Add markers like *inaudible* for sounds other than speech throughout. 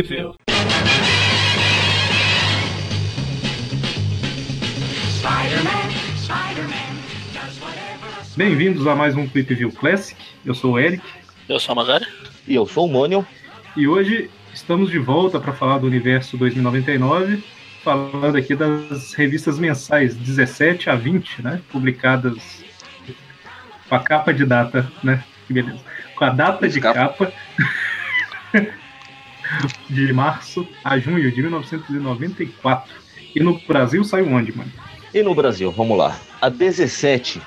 View. Bem-vindos a mais um Tweep View Classic. Eu sou o Eric Eu sou a Magari. E eu sou o Mônio. e hoje estamos de volta para falar do universo 2099, falando aqui das revistas mensais 17 a 20, né? Publicadas com a capa de data, né? Que beleza. Com a data de Capa. capa *laughs* de março a junho de 1994. E no Brasil saiu onde, mano? E no Brasil, vamos lá. A 17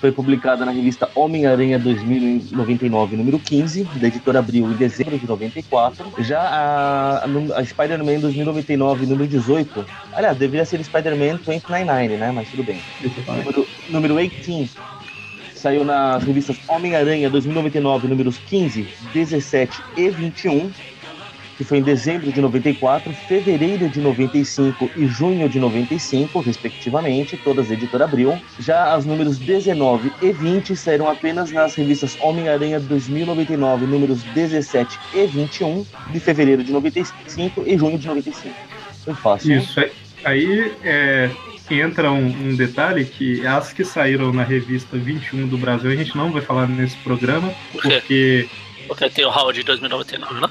foi publicada na revista Homem-Aranha 2099, número 15, da editora Abril, em dezembro de 94. Já a, a, Spider-Man 2099, número 18. Aliás, deveria ser Spider-Man 2099, né? Mas tudo bem. Número, número 18 saiu nas revistas Homem-Aranha 2099, números 15, 17 e 21, que foi em dezembro de 94, fevereiro de 95 e junho de 95, respectivamente, todas da editora Abril. Já as números 19 e 20 saíram apenas nas revistas Homem-Aranha 2099, números 17 e 21, de fevereiro de 95 e junho de 95. Foi fácil. Isso, aí- aí é, entra um, um detalhe que as que saíram na revista 21 do Brasil a gente não vai falar nesse programa, Por quê? porque Porque tem o Howard de 2099, né?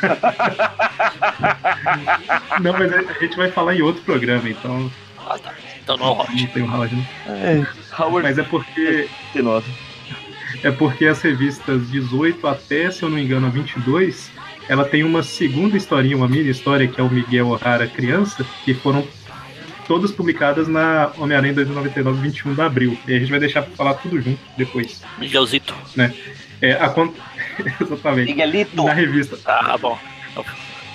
*laughs* não, mas a gente vai falar em outro programa, então Ah, tá. Então não é não tem o Howard, não. É, Howard Mas é porque 19. é porque as revistas 18 até, se eu não me engano, a 22, ela tem uma segunda historinha, uma mini história que é o Miguel O'Hara criança, que foram todas publicadas na Homem-Aranha 2099 21 de abril. E a gente vai deixar pra falar tudo junto depois. Miguelzito. É, a *laughs* Exatamente. Miguelito. Na revista, Ah, bom.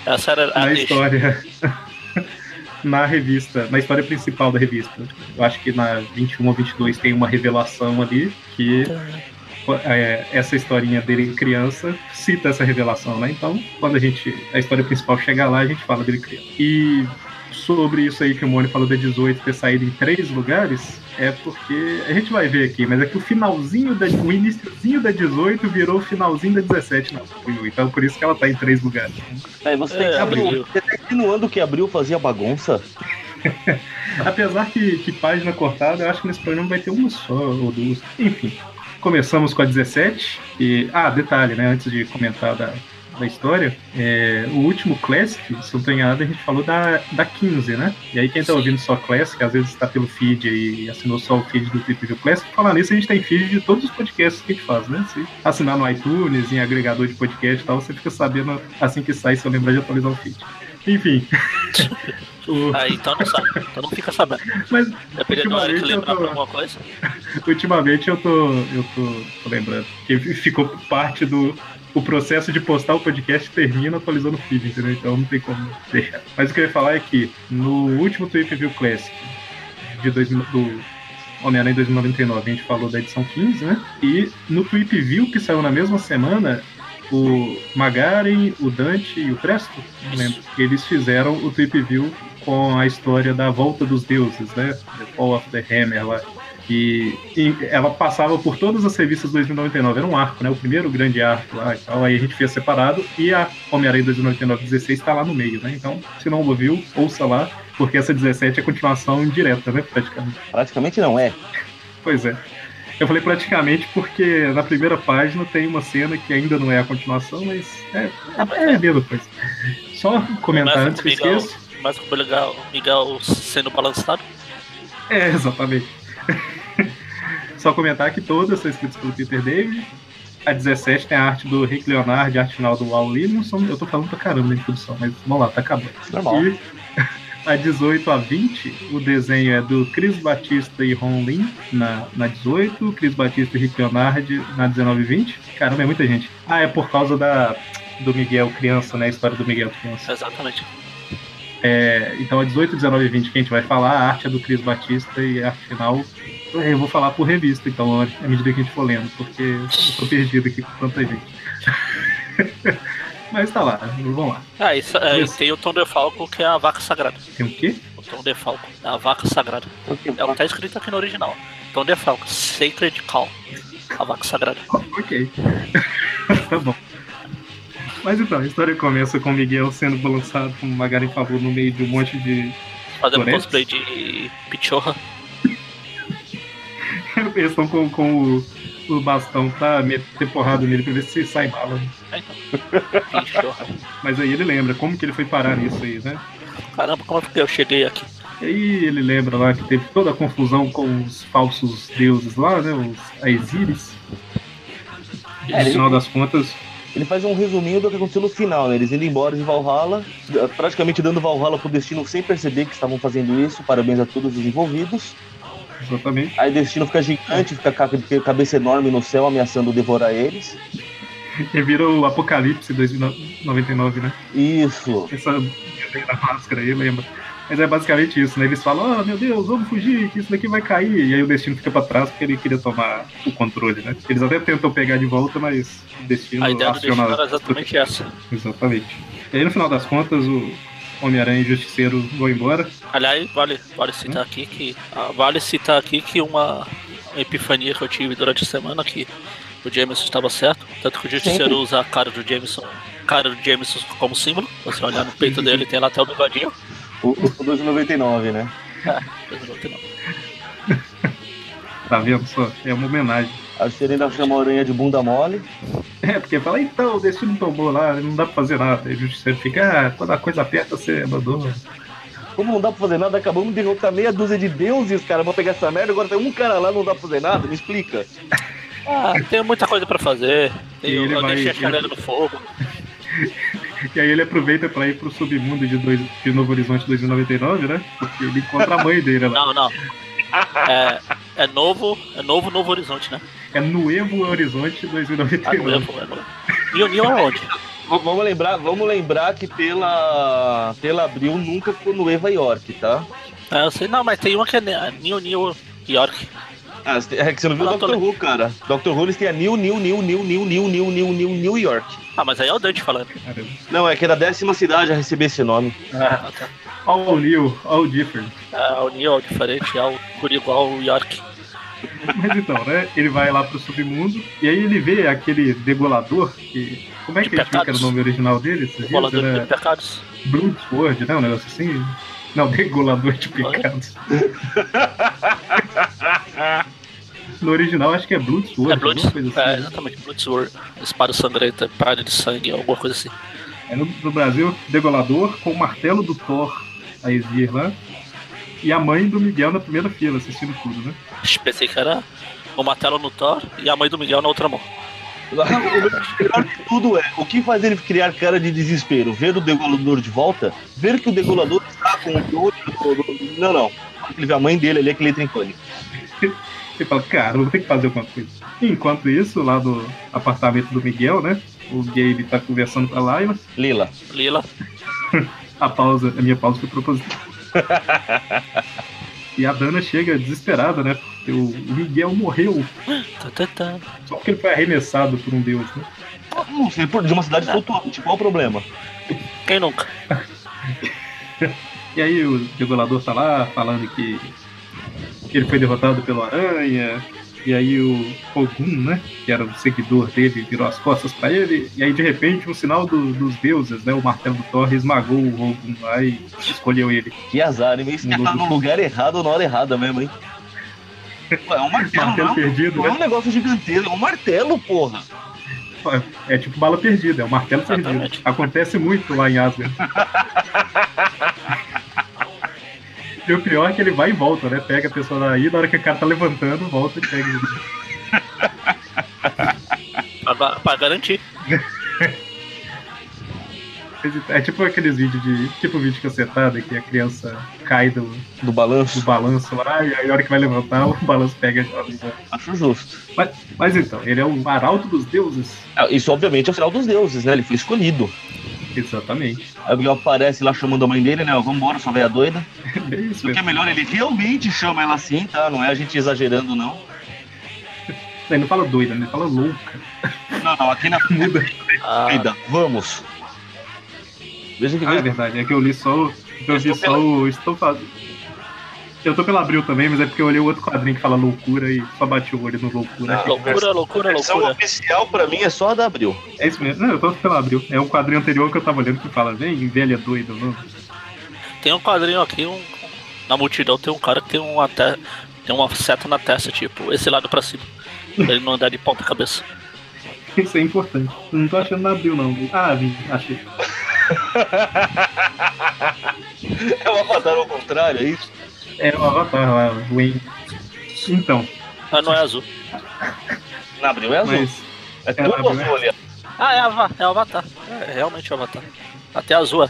Essa era a na deixa. história. *laughs* na revista, na história principal da revista. Eu acho que na 21 ou 22 tem uma revelação ali que é, essa historinha dele criança cita essa revelação, né? Então, quando a gente a história principal chegar lá, a gente fala dele criança. E sobre isso aí que o Mônio falou da 18 ter saído em três lugares, é porque a gente vai ver aqui, mas é que o finalzinho da o iniciozinho da 18 virou o finalzinho da 17 na abril, então por isso que ela tá em três lugares. É, você, É, tá insinuando- você tá insinuando que Abril fazia bagunça? *laughs* Apesar que, que página cortada, eu acho que nesse programa vai ter uma só ou duas. Enfim, começamos com a 17. E, ah, detalhe, né? Antes de comentar da, da história, é, o último Classic, se eu tô enganado, a gente falou da, da 15, né? E aí quem tá Sim. ouvindo só Classic, às vezes está pelo feed e assinou só o feed do do Classic, falar nisso, a gente tem feed de todos os podcasts que a gente faz, né? Se assinar no iTunes, em agregador de podcast e tal, você fica sabendo assim que sai, se eu lembrar de atualizar o feed. Enfim. *laughs* O- Ah, então não sabe. Então não fica sabendo. mas Ultimamente eu tô- pra alguma coisa. *laughs* Ultimamente eu tô, eu tô, tô lembrando que ficou parte do o processo de postar o podcast termina atualizando o feed, entendeu? Então não tem como deixar. Mas o que eu ia falar é que no último Tweep View Classic de 2000, do Homem-Aranha 2099, a gente falou da edição 15, né? E no Tweep View que saiu na mesma semana, o Magaren, o Dante e o Presto, lembro, eles fizeram o Tweep View com a história da volta dos deuses, né? The Fall of the Hammer lá. E, e ela passava por todas as revistas 2099, era um arco, né? O primeiro grande arco lá e tal. Aí a gente fez separado e a Homem-Aranha 2099 16 tá lá no meio, né? Então, se não ouviu, ouça lá, porque essa 17 é continuação direta, né? Praticamente. Praticamente não é. Pois é. Eu falei praticamente porque na primeira página tem uma cena que ainda não é a continuação, mas é, é a mesma coisa. Só comentar antes que eu com o Miguel. esqueça. Mas com o Miguel, Miguel sendo balançado. É, exatamente. *laughs* Só comentar que todas são escritas pelo Peter David. A 17 tem a arte do Rick Leonard, a arte final do Wal Livingston. Eu tô falando pra caramba na introdução, mas vamos lá, tá acabando. Normal. E *laughs* a 18 a 20, o desenho é do Chris Batista e Ron Lin na, na 18, Chris Batista e Rick Leonard na 19 e 20. Caramba, é muita gente. Ah, é por causa da, do Miguel criança, né? A história do Miguel criança. Exatamente. É, então a 18, 19 e 20 que a gente vai falar, a arte é do Cris Batista e a arte final é, eu vou falar por revista, então, à medida que a gente for lendo, porque eu tô perdido aqui com tanta gente. *laughs* Mas tá lá, vamos lá. Ah, isso, é, tem o Tom de Falco, que é a vaca sagrada. Tem o quê? O Tom de Falco, é a vaca sagrada. É o que tá escrito aqui no original. Tom de Falco, Sacred Cow. A vaca sagrada. Ok. *laughs* tá bom. Mas então, a história começa com o Miguel sendo balançado como uma favor no meio de um monte de. Fazendo Floresta? cosplay de Pichorra. *laughs* Eles estão com, com o, o bastão pra meter porrada nele pra ver se sai bala. É, então. *laughs* Pichorra. Mas aí ele lembra como que ele foi parar nisso aí, né? Caramba, como é que eu cheguei aqui? E aí ele lembra lá que teve toda a confusão com os falsos deuses lá, né? Os Aesiris. É, no final das contas, Ele faz um resuminho do que aconteceu no final, né? Eles indo embora de Valhalla, praticamente dando Valhalla pro Destino sem perceber que estavam fazendo isso. Parabéns a todos os envolvidos. exatamente. Aí Destino fica gigante, fica com a cabeça enorme no céu, ameaçando devorar eles. E vira o Apocalipse 2099, né? Isso. Essa da máscara aí, lembra? Mas é basicamente isso, né? Eles falam, ah, meu Deus, vamos fugir, que isso daqui vai cair. E aí o Destino fica pra trás porque ele queria tomar o controle, né? Eles até tentam pegar de volta, mas o Destino A ideia do aciona... destino era exatamente essa. Exatamente. E aí no final das contas, o Homem-Aranha e o Justiceiro vão embora. Aliás, vale, vale citar aqui que. ah, vale citar aqui que uma epifania que eu tive durante a semana que o Jameson estava certo. Tanto que o Justiceiro usa a cara do Jameson. Cara do Jameson como símbolo. Você olhar no peito dele tem lá até o bigodinho. O, o 2,99, né? *laughs* Tá vendo só? É uma homenagem. A gente ainda chama a aranha de bunda mole. É, porque fala, então, o Destino tomou lá, não dá pra fazer nada. Aí o Justiceiro fica, ah, quando a coisa aperta, você abandona. Como não dá pra fazer nada, acabamos de derrotar meia dúzia de deuses, cara. Vou pegar essa merda, agora tem um cara lá, não dá pra fazer nada? Me explica. Ah, tem muita coisa pra fazer. Tem, E eu ele eu vai- deixei a chaleira no fogo. *laughs* E aí ele aproveita pra ir pro submundo de, dois, de Novo Horizonte 2099, né? Porque ele encontra a mãe dele lá. Não, não. É, é novo, é novo Novo Horizonte, né? É Nuevo Horizonte Ah, 2099. novo, é novo. E o aonde? V- Vamos lembrar, vamos lembrar que pela, pela Abril nunca ficou no Eva York, tá? É, eu sei, não, mas tem uma que é Ne- Neo Neo York. Ah, é que você não viu o Ah, Dr. Who, cara. Dr. Who eles têm a New, New, New, New, New, New, New, New, New, New York. Ah, mas aí é o Dante falando. Não, é que era a décima cidade a receber esse nome. Ah, tá. All new, all different. É, o Neo é o diferente, é o por igual o York. Mas então, né? Ele vai lá pro submundo e aí ele vê aquele degolador que. Como é De que ele era o nome original dele? Dias? Bolador de pecados. Blood Sword, né? Um negócio assim. Não, degolador *laughs* de pecados. No original acho que é Blood Sword, É Blood, coisa assim. é, exatamente, Blood Sword. Espada sangrenta, praia de sangue, alguma coisa assim. É no, no Brasil, Degolador com o martelo do Thor, a Exir lá. E a mãe do Miguel na primeira fila, assistindo tudo, né? Pensei que era o martelo no Thor e a mãe do Miguel na outra mão. O melhor de tudo é, o que faz ele criar cara de desespero? Ver o degolador de volta? Ver que o degolador está com o olho... do- Não, não. Ele vê a mãe dele ali, é que ele entra em pânico. Você fala, cara, vou ter que fazer alguma coisa. Enquanto isso, lá do apartamento do Miguel, né? O Gabe tá conversando com a Laila. Lila. Lila. *laughs* A pausa, a minha pausa foi proposital. *laughs* e a Dana chega desesperada, né? Porque o Miguel morreu Tá, tá, tá. só porque ele foi arremessado por um deus, né? Não sei, por- de uma cidade flutuante, qual o problema? Quem nunca? *laughs* E aí o Degolador tá lá falando que ele foi derrotado pelo Aranha. E aí o Ogum, né? Que era o seguidor dele, virou as costas pra ele. E aí de repente um sinal do- dos deuses, né? O martelo do Thor esmagou o Ogum lá e escolheu ele. Que azar, hein? Isso tá no lugar errado na hora errada mesmo, hein? *laughs* É um martelo, Martelo não, perdido, não é né? um negócio gigantesco, é um martelo, porra. É tipo bala perdida, é o martelo perdido. Exatamente. Acontece muito lá em Asgard. *laughs* E o pior é que ele vai e volta, né? Pega a pessoa daí, na hora que o cara tá levantando, volta e pega ele. *laughs* Pra, pra garantir. *laughs* É tipo aqueles vídeos de. Tipo vídeo cacetada que a criança cai do, Do balanço. do balanço lá, e aí a hora que vai levantar, o balanço pega volta. Acho justo. Mas, mas então, ele é o arauto dos deuses. Ah, Isso, obviamente, é o sinal dos deuses, né? Ele foi escolhido. Exatamente. Aí o Miguel aparece lá chamando a mãe dele, né? Vambora, sua velha doida. *laughs* É isso O que é melhor, ele realmente chama ela assim, tá? Não é a gente exagerando, não. *laughs* Ele não fala doida, ele fala louca. Não, não, aqui na *laughs* Muda. Ah, vida. Vamos. Veja que Ah, é verdade, é que eu li só. Eu vi só o. Estou fazendo. Eu tô pela Abril também, mas é porque eu olhei o outro quadrinho que fala loucura e só bati o olho no loucura. Ah, loucura, loucura, A versão loucura. oficial pra mim é só a da Abril. É isso mesmo. Não, eu tô pela Abril. É o quadrinho anterior que eu tava olhando que fala, vem, velha doida, vamos. Tem um quadrinho aqui, um, na multidão tem um cara que tem uma, te, tem uma seta na testa, tipo, esse lado pra cima. Pra ele não andar de ponta cabeça. *laughs* Isso é importante. Não tô achando na Abril, não. Ah, vi, achei. *laughs* É o Avatar ao contrário, é isso? É o Avatar lá, o Wayne. Então, Ah, não é azul. Na Abril é azul. mas. É é, tudo azul ali. Ah, é, Ava- é o Avatar. É realmente o Avatar. Até azul *laughs* é.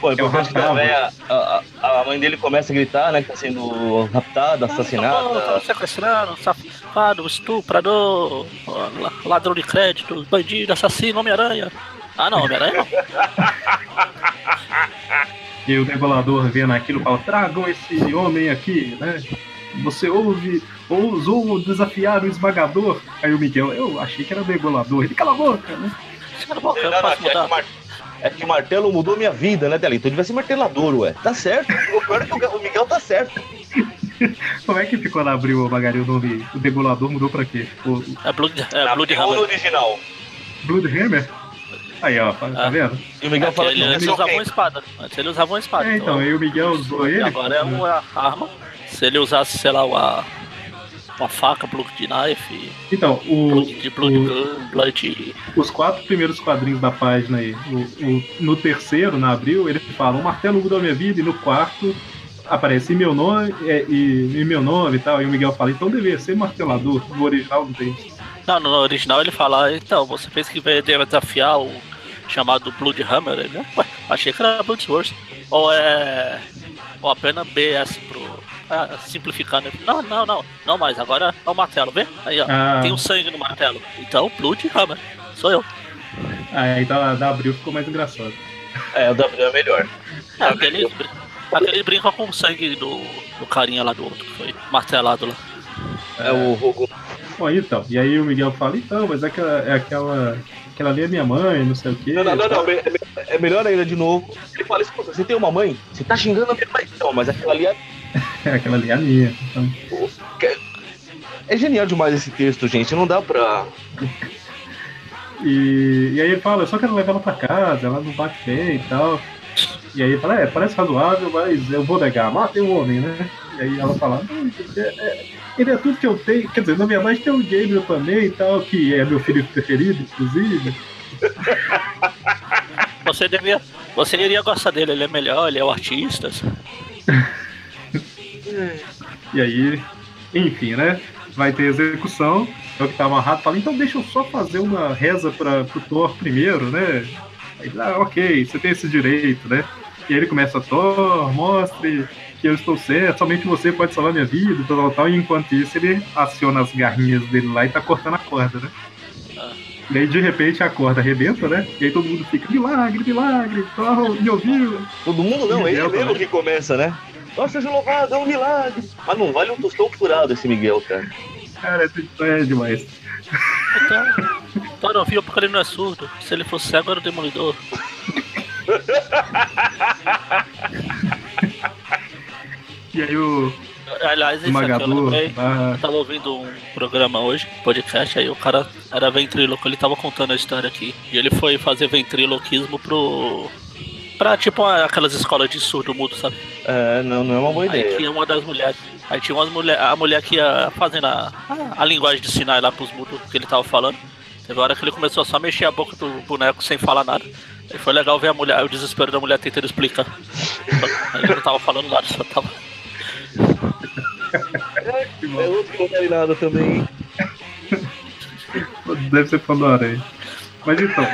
Pô, é É o que a, Rafael. véia- a, a- a mãe dele começa a gritar, né? Que tá sendo raptada, Tá assassinada. sequestrando, safado, estuprador, la- ladrão de crédito, bandido, assassino, Homem-Aranha. Ah não, Homem-Aranha não. *laughs* E o degolador vendo aquilo fala, tragam esse homem aqui, né? Você ouve, ousou desafiar o esmagador. Aí o Miguel, eu achei que era degolador. Ele cala a boca, né? Cala a boca, eu Não, posso é, que mudar. é que o martelo mudou minha vida, né, Thelito? Então devia ser martelador, ué. Tá certo. O pior é que o Miguel tá certo. *laughs* Como é que ficou na abril, Magari, o nome? O degolador mudou pra quê? O É Blood, é Blood Hammer. original. Bloodhammer? Aí, ó, tá Ah. vendo? E o Miguel fala que ele, é usavam uma quem? espada. Antes ele usava uma espada. É, então, aí o Miguel usou E ele. agora é uma arma. Se ele usasse, sei lá, uma, uma faca, Blood Knife, Então, o, Blood de Blood o- Gun, Blood. os quatro primeiros quadrinhos da página aí, o, o- no terceiro, na abril, ele fala, o martelo mudou a minha vida, e no quarto aparece e meu nome é, e, e meu nome e tal, e o Miguel fala, então deveria ser martelador, no original não tem isso. Não, no original ele fala, então, você fez que veio desafiar o chamado Blood Hammer, ele, né? Ué, achei que era Blood Source. Ou é. Ou apenas BS pro. Ah, simplificando. Não, não, não. Não mais, agora é o martelo, vê? Aí, ó. Ah, Tem um sangue no martelo. Então, Blood Hammer. Sou eu. aí da, da abril ficou mais engraçado. É, o da Abril é melhor. É, aquele, aquele brinca com o sangue do, do carinha lá do outro, que foi martelado lá. É o Rogo. Bom, então, e aí o Miguel fala, então, mas é aquela, é aquela, aquela ali é minha mãe, não sei o quê. Não, não, não, não. É, é melhor ainda de novo. Ele fala, escuta, você tem uma mãe? Você tá xingando a minha mãe? Não, mas aquela ali é É, *laughs* aquela ali é a minha. Então, É genial demais esse texto, gente. Não dá pra. E, e aí ele fala, eu só quero levar ela pra casa, ela não bate bem e tal. E aí ele fala, é, parece razoável, mas eu vou negar, matei um homem, né? E aí ela fala, "Não, é- é- ele é tudo que eu tenho. Quer dizer, na verdade tem o Gabriel também e tal, que é meu filho preferido, inclusive. *laughs* Você devia. Você iria gostar dele, ele é melhor, ele é o artista. *laughs* E aí, enfim, né? Vai ter execução. É o que tá amarrado. Fala, então deixa eu só fazer uma reza para pro Thor primeiro, né? Aí, ah, ok, você tem esse direito, né? E aí ele começa, Thor, mostre que eu estou certo, somente você pode salvar minha vida, tal, tal, tal. E enquanto isso, ele aciona as garrinhas dele lá e tá cortando a corda, né? Ah. E aí, de repente, a corda arrebenta, né? E aí todo mundo fica, milagre, milagre, Thor, me ouviu? Todo mundo não, é ele mesmo também. que começa, né? Nossa, seja louvado, é um milagre. Mas não vale um tostão furado esse Miguel, cara. Cara, é- é demais. Então. Não viu porque ele não é surdo. Se ele fosse cego, era o demolidor. *laughs* E aí o Aliás, isso aqui eu lembrei. ah, Eu tava ouvindo um programa hoje, podcast, aí o cara era ventríloco, ele tava contando a história aqui. E ele foi fazer ventriloquismo pro. Pra tipo aquelas escolas de surdo mudo, sabe? É, não, não é uma boa Aí ideia. tinha uma das mulheres. Aí tinha umas mulher, a mulher que ia fazendo a, a, a linguagem de sinais lá pros mudos que ele tava falando. Teve uma hora que ele começou a só mexer a boca do boneco sem falar nada. Aí foi legal ver a mulher, o desespero da mulher tentando explicar. Aí ele não tava falando nada, só tava. É outro que não vale nada também. Deve ser Pandora aí. Mas então.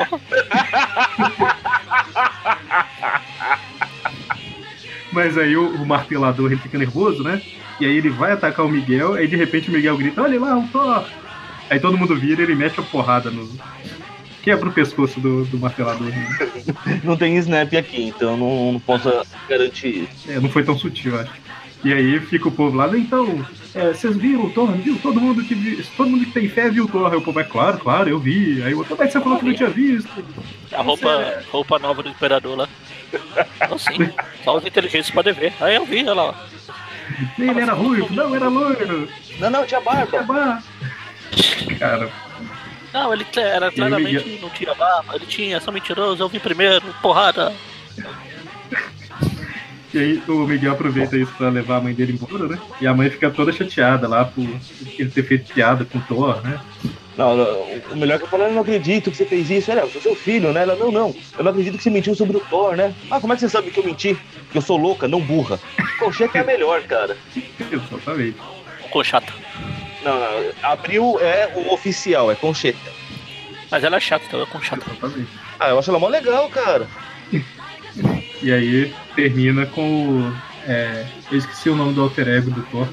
Mas aí o, o martelador ele fica nervoso, né? E aí ele vai atacar o Miguel, aí de repente o Miguel grita, olha lá, o Thor! Aí todo mundo vira e ele mete a porrada no. Quebra o pescoço do, do martelador. Né? Não tem snap aqui, então não, não posso garantir isso. É, não foi tão sutil, eu acho. E aí fica o povo lá, então, é, vocês viram o Thor, viu? Todo mundo que vi, todo mundo que tem fé viu o Thor. Aí o povo é claro, claro, eu vi. Aí o outro, mas você falou que não tinha visto. A roupa, roupa nova do imperador lá. Não, sim. Só os inteligentes podem ver. Aí eu vi, olha lá. Ele era ruivo, não, era loiro. Não, não, tinha barba. Tinha barba. Cara, Não, ele era claramente não tinha barba, ele tinha, só mentiroso, eu vi primeiro, porrada. E aí o Miguel aproveita isso pra levar a mãe dele embora, né? E a mãe fica toda chateada lá por ele ter feito piada com o Thor, né? Não, não, o melhor que eu falei, eu não acredito que você fez isso. Ela, eu sou seu filho, né? Ela, não, não. Eu não acredito que você mentiu sobre o Thor, né? Ah, como é que você sabe que eu menti? Que eu sou louca, não burra. *laughs* Concheta é a melhor, cara. Exatamente. Ficou chata. Não, não. Abril é o oficial, é Concheta. Mas ela é chata, então eu com chata. Exatamente. Ah, eu acho ela mó legal, cara. E aí termina com o. É, eu esqueci o nome do alter ego do Thor.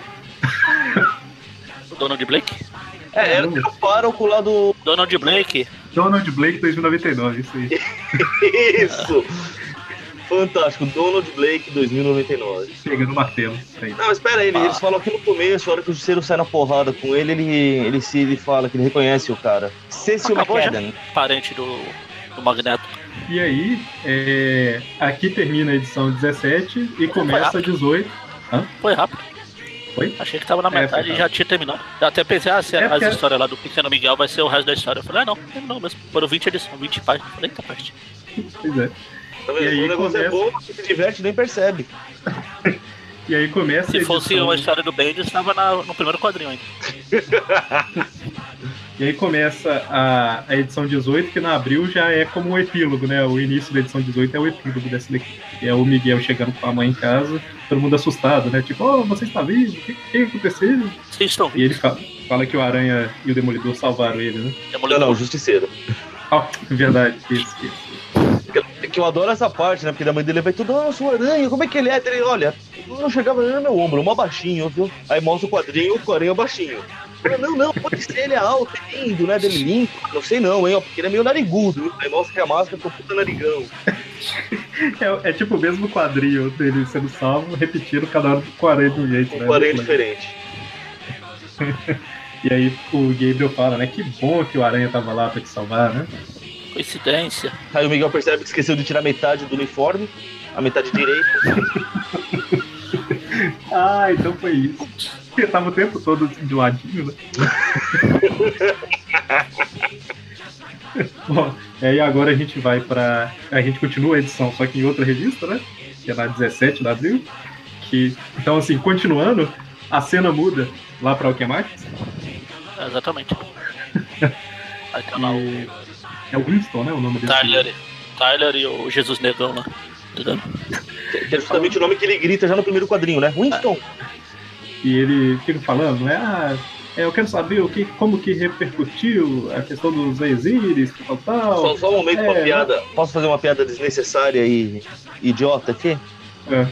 O Donald Blake? É, ela tem o pároco lá do. Donald Blake, Donald Blake 2099, isso aí. *laughs* Isso! Fantástico, Donald Blake 2099. Pegando o martelo. Não, espera aí, ele- Ah. eles falam aqui no começo, a hora que o Justiceiro sai na porrada com ele, ele, ele se ele fala que ele reconhece o cara. Cecil Acabou? McAdam. parente do, do Magneto. E aí, é, aqui termina a edição 17 e começa a 18. Foi rápido. Foi? Achei que tava na É, metade foi e já tinha terminado. Eu até pensei, ah, se É as histórias lá do Pequeno Miguel vai ser o resto da história. Eu falei, ah, não, terminou mesmo. Foram 20 edições, 20 páginas. Falei, eita parte. Pois é. Tá E aí o negócio é começa- bom, você se diverte e nem percebe. *laughs* E aí começa a Se edição... fosse uma história do Bendis, estava na- no primeiro quadrinho ainda. *laughs* E aí começa a, a edição 18, que na abril já é como um epílogo, né? O início da edição 18 é o epílogo dessa daqui. É o Miguel chegando com a mãe em casa, todo mundo assustado, né? Tipo, oh, você está vivo? O que, que aconteceu? Vocês estão E ele fala, fala que o Aranha e o Demolidor salvaram ele, né? Não, Demolidor. não, Justiceiro. Ah, verdade, isso, isso. É que eu adoro essa parte, né? Porque da mãe dele vai tudo, nossa, o aranha, como é que ele é? Ele, olha, não chegava nem no meu ombro, mó baixinho, viu? Aí mostra o quadrinho, o aranha baixinho. Eu, Não, não, pode ser, ele é alto, é lindo, né? Dele limpo. Não sei não, hein? ó, Porque ele é meio narigudo? Aí mostra que a máscara é um puta narigão. É, é tipo o mesmo quadrinho dele sendo salvo, repetindo cada hora com o Aranha de um jeito, né? Um aranha diferente. *laughs* E aí o Gabriel fala, né? Que bom que o Aranha tava lá pra te salvar, né? Coincidência. Aí o Miguel percebe que esqueceu de tirar metade do uniforme, a metade direita. *laughs* *laughs* Ah, então foi isso. Porque tava o tempo todo de ladinho, né? *laughs* Bom, e aí agora a gente vai pra. A gente continua a edição, só que em outra revista, né? Que é na 17 de abril. Que, então, assim, continuando, a cena muda lá pra Alquemax. É, exatamente. *laughs* Aí lá o E é o Winston, né? O nome desse. Tyler, Tyler e o Jesus Negão lá. Tá ligado? Que é justamente o nome que ele grita já no primeiro quadrinho, né? Winston. E ele fica falando, né? Ah, é, eu quero saber o que, como que repercutiu a questão dos exílios, tal, tal. Só, só um momento, uma É, piada. Posso fazer uma piada desnecessária e idiota aqui? É.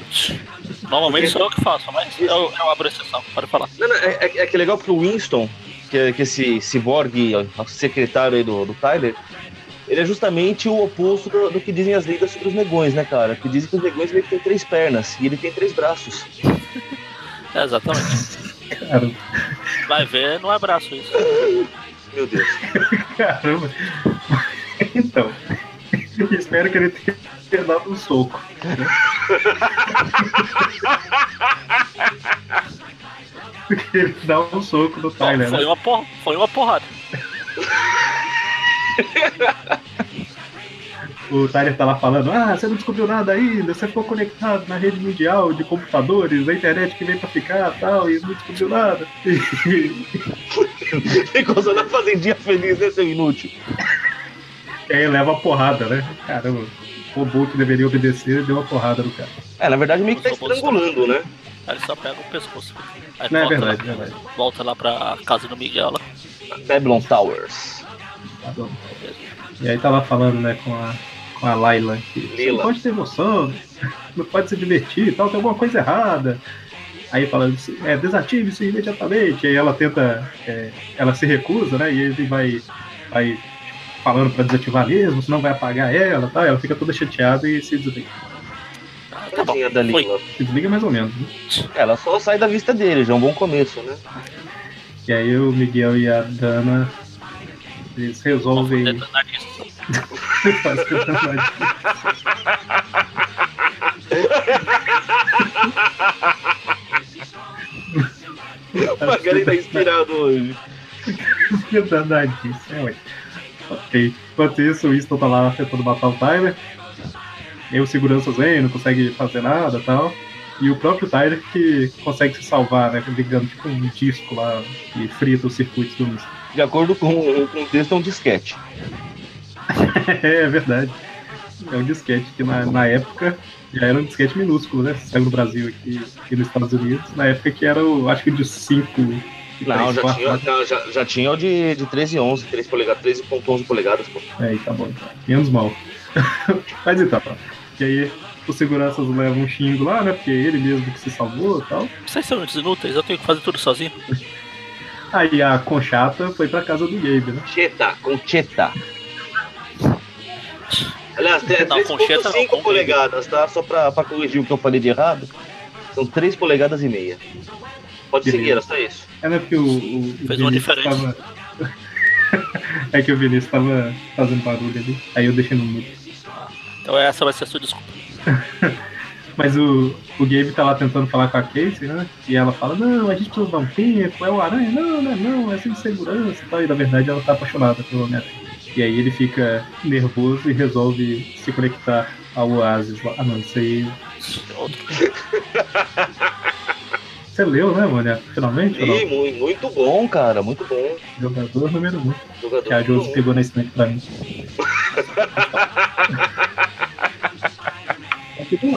Normalmente sou eu que faço, mas eu, eu abro exceção, pode falar. Não, não, é, é- é que é legal porque o Winston, que é que esse ciborgue, ó, secretário aí do, do Tyler, ele é justamente o oposto do, do que dizem as lendas sobre os negões, né, cara? Que dizem que os negões meio que têm três pernas e ele tem três braços. É, exatamente. Cara, Vai ver, não é braço isso. Meu Deus. caramba. Então, espero que ele tenha dado um soco. né? Porque ele dá um soco no Tyler, foi, né? uma porra, foi uma porrada. *laughs* O Tyler tá lá falando, ah, você não descobriu nada ainda, você ficou conectado na rede mundial de computadores, a internet que veio pra ficar tal, e não descobriu nada. *laughs* Ficou só na fazendinha feliz, né, seu inútil? E aí leva a porrada, né? Caramba, o robô que deveria obedecer deu uma porrada no cara. É, na verdade meio que tá estrangulando, né? Aí ele só pega o pescoço. Aí Não, é volta, verdade, lá, é verdade. volta lá pra casa do Miguel lá. Babylon Towers. Tá. E aí tá lá falando, né, com a, com a Laila, que você não pode ter emoção, *laughs* não pode se divertir e tal, tem alguma coisa errada. Aí fala, é, desative isso imediatamente. Aí ela tenta, é, ela se recusa, né, e ele vai, vai falando pra desativar mesmo, senão vai apagar ela tá? Ela fica toda chateada e se desliga. Ah, tá bom. Da. Lila. Se desliga mais ou menos. Né? Ela só sai da vista dele, já é um bom começo, né? E aí o Miguel e a Dana, eles resolvem. o Magali tá inspirado hoje. Que danadice, é ótimo. Ok. Enquanto isso, o Winston tá lá tentando matar o Tyler. E o segurança vem, não consegue fazer nada e tal. E o próprio Tyler que consegue se salvar, né? Ligando tipo um disco lá e frita os circuitos do Winston. De acordo com, o texto, é um disquete. *laughs* é, verdade. É um disquete que na, na época já era um disquete minúsculo, né? Saiu no Brasil aqui, aqui nos Estados Unidos. Na época que era o, acho que de 5. Não, já tinha, não, já, já tinha o de, de 13 e 11, 3 polegadas, 13.11 polegadas. Pô. É, tá bom, então. Menos mal. *laughs* Mas então, que aí os seguranças levam um xingo lá, né? Porque é ele mesmo que se salvou e tal. Vocês são inúteis, eu tenho que fazer tudo sozinho. *laughs* Aí a Conchata foi pra casa do Gabe, né? Cheta, Concheta. Aliás, é 3.5 polegadas, tá? Só pra, pra corrigir o que eu falei de errado. São 3 polegadas e meia. Pode Beleza. seguir, era só isso. É, né, porque o, o, Fez uma diferença. Tava... *laughs* é que o Vinícius tava fazendo barulho ali. Aí eu deixei no mudo. Então essa vai ser a sua desculpa. *laughs* Mas o, o Gabe tá lá tentando falar com a Casey, né? E ela fala, não, a gente precisa dar um tempo, é o aranha, não, não, não, é sem segurança e tal. E na verdade ela tá apaixonada pelo homem E aí ele fica nervoso e resolve se conectar ao Oasis lá. Ah não, isso aí. *laughs* Você leu, né, mano? Finalmente? Muito, muito bom, cara, muito bom. Jogador número 1. Um, Jogador que a Josi pegou na estante pra mim. *laughs*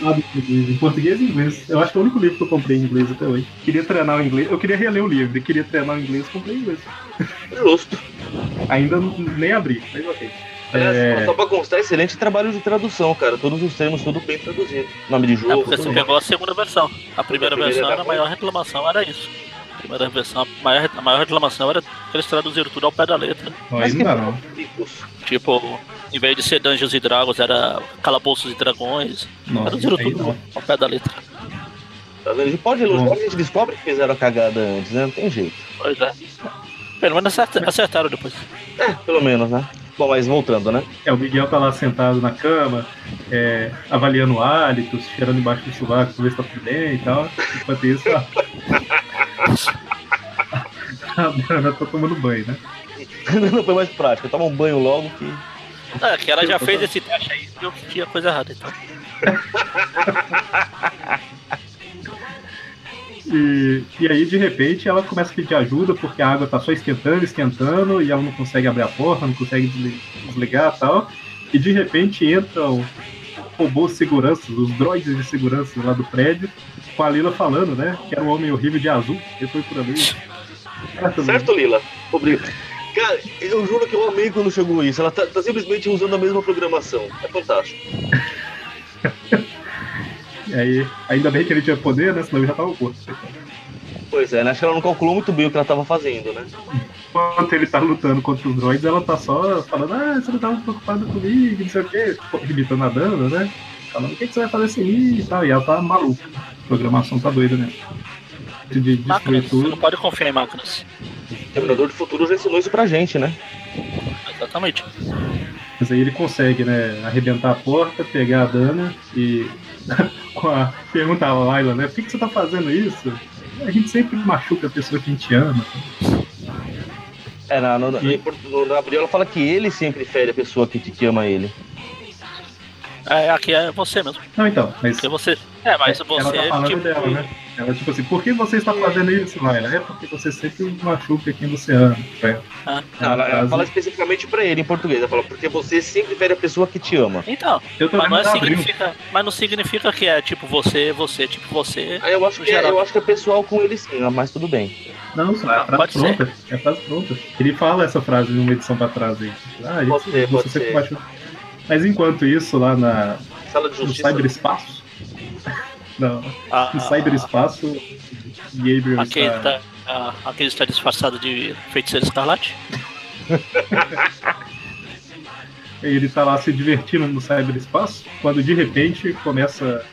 lado em português e inglês. Eu acho que é o único livro que eu comprei em inglês até hoje. Queria treinar o inglês. Eu queria reler o livro, e queria treinar o inglês, comprei em inglês. Justo. Ainda nem abri, mas ok. É... Só pra constar, excelente trabalho de tradução, cara. Todos os termos, tudo bem traduzido. Nome de jogo. É porque você pegou a segunda versão. A primeira, a primeira versão, era a maior reclamação, era isso. A primeira versão, a maior, a maior reclamação era que eles traduziram tudo ao pé da letra. Ainda não. *laughs* Tipo, em vez de ser Dungeons e Dragons, era Calabouços e Dragões. Nossa, traduziram tudo não. ao pé da letra. A gente pode elogiar, a gente descobre que fizeram a cagada antes, né? Não tem jeito. Pois é. Pelo menos acertaram depois. É, pelo menos, né? Bom, mas voltando, né? É, o Miguel tá lá sentado na cama, é, avaliando o hálito, cheirando embaixo do chuvaco pra ver se tá tudo bem e tal. Enquanto isso, a, *laughs* a Dana tá tomando banho, né? *laughs* Não foi mais prático, toma um banho logo que. É, que ela já fez esse teste aí viu que tinha coisa errada, então. *laughs* E, e aí, de repente, ela começa a pedir ajuda porque a água tá só esquentando, esquentando, e ela não consegue abrir a porta, não consegue desligar e tal. E de repente entram robôs segurança, os droids de segurança lá do prédio, com a Lila falando, né? Que era um homem horrível de azul, que foi por ali. Certo, Lila? Obrigado. Cara, eu juro que eu amei quando chegou isso. Ela tá, tá simplesmente usando a mesma programação. É fantástico. *laughs* E aí, ainda bem que ele tinha poder, né? Senão ele já tava morto. Pois é, né? Acho que ela não calculou muito bem o que ela tava fazendo, né? Enquanto ele tá lutando contra os droids, ela tá só falando, ah, você não tava preocupado comigo, não sei o quê, imitando a Dana, né? Falando, o que, que você vai fazer sem mim e tal. E ela tá maluca. A programação tá doida mesmo. De destruir máquinas, tudo. Você não pode confiar em máquinas. O Terminador de Futuro já ensinou isso pra gente, né? Exatamente. Mas aí ele consegue, né, arrebentar a porta, pegar a Dana e *laughs* com a pergunta a Laila, né? Por que, que você tá fazendo isso? A gente sempre machuca a pessoa que a gente ama. É, na, no, e... no, Gabriel fala que ele sempre fere a pessoa que, que ama ele. É, aqui é você mesmo. Não, então, mas. Porque você. É, mas você. Ela tá falando tipo... dela, né? Ela, tipo assim, por que você está fazendo isso, Laila? É porque você sempre machuca quem você ama. É. Ah. Não, ela, ela, fala especificamente pra ele em português. Ela fala, porque você sempre fere a pessoa que te ama. Então, mas não, é significa, mas não significa que é tipo você, você, tipo você. Ah, eu, acho que é, eu acho que é pessoal com ele sim, mas tudo bem. Não, só é frase pronta. Ser. É frase pronta. Ele fala essa frase numa edição pra trás aí. Ah, pode isso, ser, pode ser. Machuca. Mas enquanto isso, lá na, Sala de justiça, no cyberespaço, não. Ah, no cyberespaço, Gabriel aquele está... Tá, ah, aquele está disfarçado de feiticeiro escarlate? *laughs* ele está lá se divertindo no cyberespaço, quando de repente começa...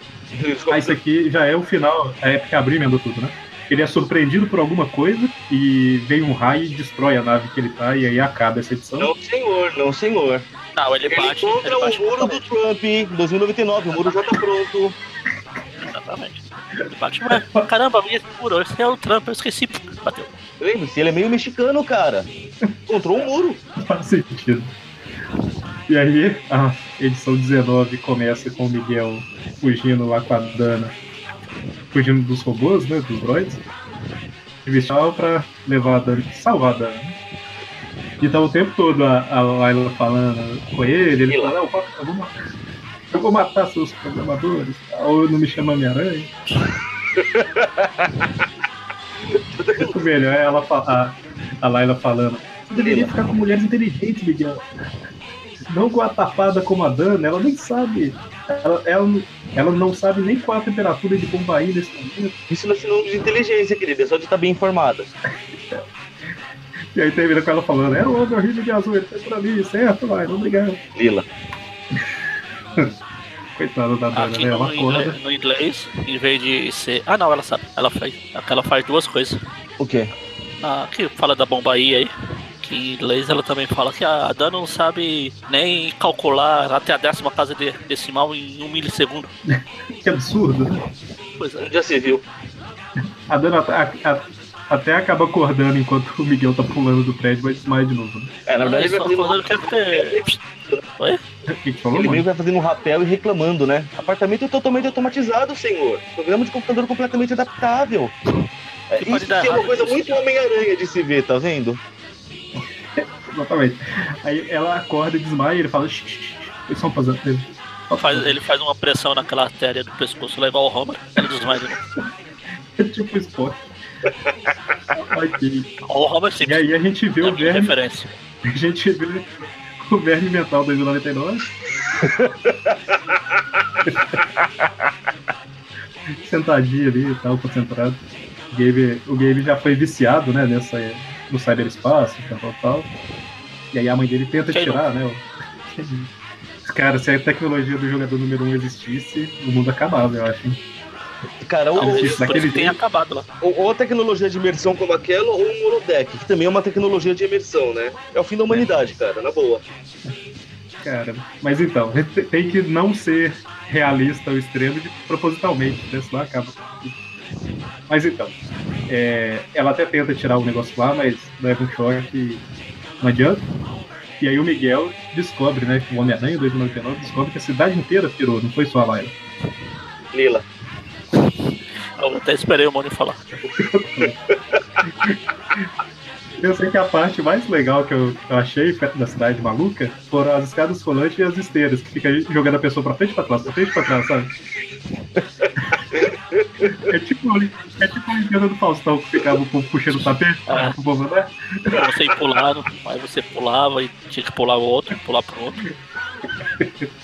Ah, isso aqui já é o final, a época abrimendo tudo, né? Ele é surpreendido por alguma coisa e vem um raio e destrói a nave que ele tá, e aí acaba essa edição. Não, senhor, não, senhor. Não, ele, ele bate. Contra ele bate o muro do Trump, 2099, o muro já tá pronto. Exatamente. Ele bate, mas, caramba, me segurou, esse é o Trump, eu esqueci. Bateu. Lembre-se, ele é meio mexicano, cara. Encontrou um muro. Faz sentido. E aí, a edição 19 começa com o Miguel fugindo lá com a Dana, fugindo dos robôs, né? Dos droids. Investiu pra levar a Dana, salvar a Dana. E tá o tempo todo a, a Layla falando com ele, ele fala, não, eu vou matar, eu vou matar seus programadores, ou não me chama Homem-Aranha. *laughs* o melhor é ela, a, a Layla falando, você deveria ficar com mulheres inteligentes, Miguel. Não com a tapada como a Dana, ela nem sabe. Ela, ela, ela não sabe nem qual a temperatura de Bombaí nesse momento. Isso não é sinônimo de inteligência, querida. É só de estar bem informada. E aí termina com ela falando, era o homem horrível de azul, ele fez pra mim, certo, vai, obrigado. Lila. *laughs* Coitada da Dana, né? Ela no, inglês, acorda. no inglês, em vez de ser. Ah não, ela sabe. Ela faz. Ela faz duas coisas. O quê? Ah, que fala da bomba aí aí. Que em inglês ela também fala que a Dana não sabe nem calcular até a décima casa de, decimal em um milissegundo. *laughs* Que absurdo, né? Pois é. Já se viu. A Dana a- a- até acaba acordando enquanto o Miguel tá pulando do prédio, mas desmaia de novo. Né? É, na verdade, ele Só vai é porque- Oi? O que que falou, ele meio mano? vai fazendo um rapel e reclamando, né? Apartamento totalmente automatizado, senhor. Programa de computador completamente adaptável. É, Que isso que é uma coisa muito Homem-Aranha de se ver, tá vendo? *laughs* Exatamente. Aí ela acorda e desmaia e ele fala, foi só um pesadelo. Faz, ele faz uma pressão naquela artéria do pescoço, igual o Homer. Ele desmaia de novo. *laughs* tipo Spock. *laughs* ok. O Homer sim. E aí a gente vê é o verme, referência. a gente vê o verme mental 2099. Sentadinho ali e tal, concentrado. O Gabe, o Gabe já foi viciado, né, nessa, no cyberespaço, tal, tal, tal. E aí a mãe dele tenta Quem tirar, né? o- Cara, se a tecnologia do jogador número 1 um existisse, o mundo acabava, eu acho. hein? Cara, ou, que tem acabado lá. ou, ou a tecnologia de imersão como aquela, ou um holodeck, que também é uma tecnologia de imersão, né? É o fim da humanidade, cara, na boa. Cara, mas então, te- tem que não ser realista ao extremo de propositalmente, né? Senão acaba. Mas então, é, ela até tenta tirar o negócio lá, mas leva um choque e não adianta. E aí o Miguel descobre, né, que o Homem-Aranha 2099 descobre que a cidade inteira pirou, não foi só a Laila. Lila. Eu até esperei o Mônio falar. Eu sei que a parte mais legal que eu, achei da cidade maluca foram as escadas rolantes e as esteiras, que fica jogando a pessoa pra frente e pra trás, pra frente e pra trás, sabe? É tipo, é tipo a Olimpíada do Faustão que ficava o povo puxando o tapete Ah. povo andar. Você ir pulando, aí você pulava e tinha que pular o outro, pular pro outro.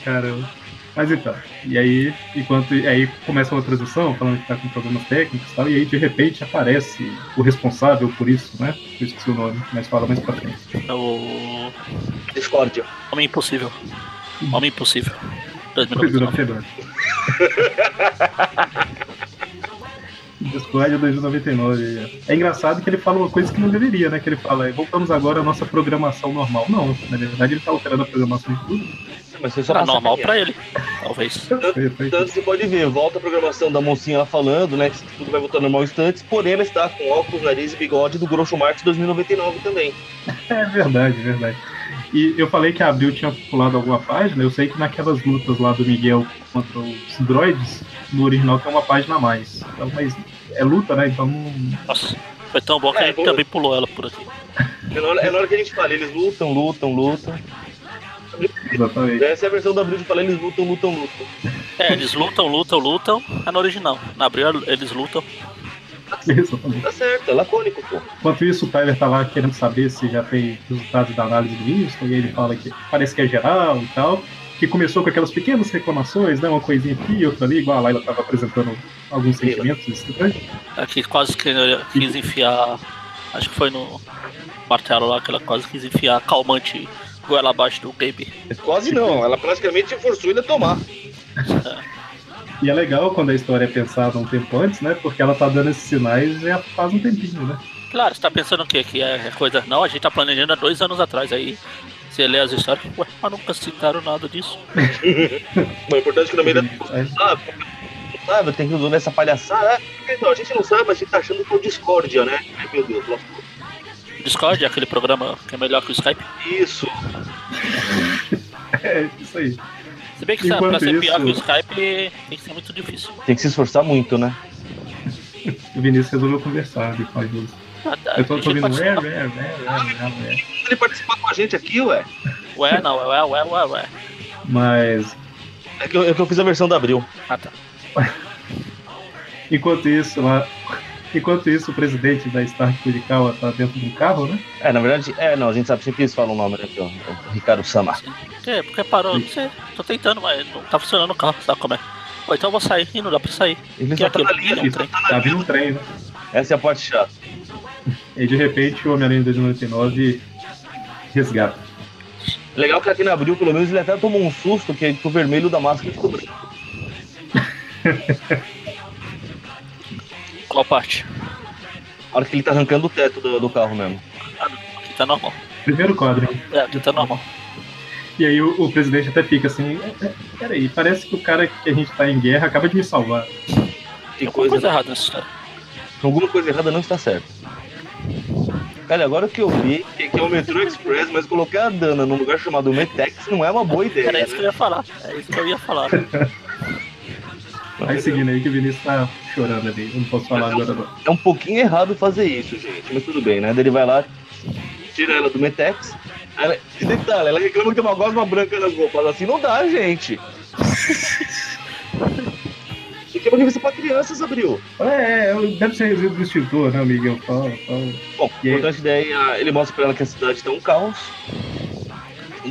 Caramba. Mas então, e aí, enquanto. Aí começa uma transmissão falando que tá com problemas técnicos e tal, e aí de repente aparece o responsável por isso, né? Eu esqueci o nome, mas fala mais pra frente. É o Discórdia. Homem Impossível. Homem Impossível. Coisa 2099. fedora. Discord 2099. É engraçado que ele fala uma coisa que não deveria, né? Que ele fala, voltamos agora à nossa programação normal. Não, na verdade ele tá alterando a programação de tudo. Mas foi só pra normal pra ele, talvez. Tanto você pode ver, volta a programação da mocinha lá falando, né? Que tudo vai voltar ao normal instantes, porém ela está com óculos, nariz e bigode do Groucho Marx 2099 também. *laughs* É verdade, verdade. E eu falei que a Abril tinha pulado alguma página, eu sei que naquelas lutas lá do Miguel contra os droids, no original tem uma página a mais. Então, mas é luta, né? Então não. Nossa, foi tão bom que É, a gente vou- também pulou ela por aqui. É na, hora, é na hora que a gente fala, eles lutam, lutam, lutam. Exatamente. Essa é a versão da Abril de falar, eles lutam, lutam, lutam. É, eles lutam, lutam, lutam. É no original. Na abril eles lutam. Exatamente. Tá certo, é lacônico, pô. Enquanto isso, o Tyler tá lá querendo saber se já tem resultados da análise do Winston, e ele fala que parece que é geral e tal. Que começou com aquelas pequenas reclamações, né? Uma coisinha aqui e outra ali, igual a Laila tava apresentando alguns sentimentos estranhos. Aqui quase que ele quis enfiar. Acho que foi no martelo lá que ela quase quis enfiar calmante goela abaixo do Gabe. Quase não, ela praticamente forçou ele a tomar. *laughs* E é legal quando a história é pensada um tempo antes, né? Porque ela tá dando esses sinais já faz um tempinho, né? Claro, você tá pensando o quê? Que é coisa. Não, a gente tá planejando há dois anos atrás. Aí você lê as histórias, ué, mas nunca citaram nada disso. *laughs* Mas o importante é que meio da. Aí, Ah, sabe, tem que resolver essa palhaçada. Então, a gente não sabe, mas a gente tá achando que é o Discordia, né? Ai, meu Deus, lascou. Discord, aquele programa que é melhor que o Skype. Isso. É, isso aí. Se bem que sabe, Enquanto pra ser pior isso- que o Skype tem que ser muito difícil. Tem que se esforçar muito, né? O Vinícius resolveu conversar depois disso. Ah, tá, Eu tô, a gente ouvindo, ué, ué, ué, ué, ué. Ele participar com a gente aqui, ué. Ué, não, ué, ué, ué, ué. Mas, É que eu, é que eu fiz a versão da Abril. Ah, tá. *laughs* enquanto isso, lá, enquanto isso, o presidente da Stark Kurikawa tá dentro do carro, né? É, na verdade, é, não, a gente sabe sempre que eles falam o nome né. O Ricardo Sama. Quê? Porque parou, não sei. Tô tentando, mas não tá funcionando o carro, sabe como é? Ou então eu vou sair e não dá pra sair. Ele Que só é tá aquilo? linha, É um E trem. tá vindo um trem, né? Essa é a parte chata. *laughs* E de repente o Homem-Aranha 2099 resgata. Legal que aqui na Abril, pelo menos, ele até tomou um susto, que, que o vermelho da máscara ficou branco. *laughs* Qual parte? A hora que ele tá arrancando o teto do, do carro mesmo. Aqui tá normal. Primeiro quadro. É, aqui tá normal. E aí o, o presidente até fica assim, "É, é, peraí, parece que o cara que a gente tá em guerra acaba de me salvar. Tem coisa, coisa errada nessa história. alguma coisa errada não está certo. Cara, agora que eu vi que, que é o Metro Express, mas colocar a Dana num lugar chamado Metex não é uma boa ideia. Era isso que né? eu ia falar. É isso que eu ia falar. *laughs* Aí seguindo aí que o Vinícius tá chorando ali, eu não posso falar agora não. É um pouquinho errado fazer isso, gente, mas tudo bem, né? Ele vai lá, tira ela do Metex. Ela, e detalhe, ela reclama que tem uma gosma branca nas roupas. Assim não dá, gente. *laughs* Isso aqui é uma revista pra crianças, Abril. É, é, deve ser resíduo do extintor, né, Miguel? Fala, fala. Bom, E aí? importante daí, a- ele mostra pra ela que a cidade tá um caos.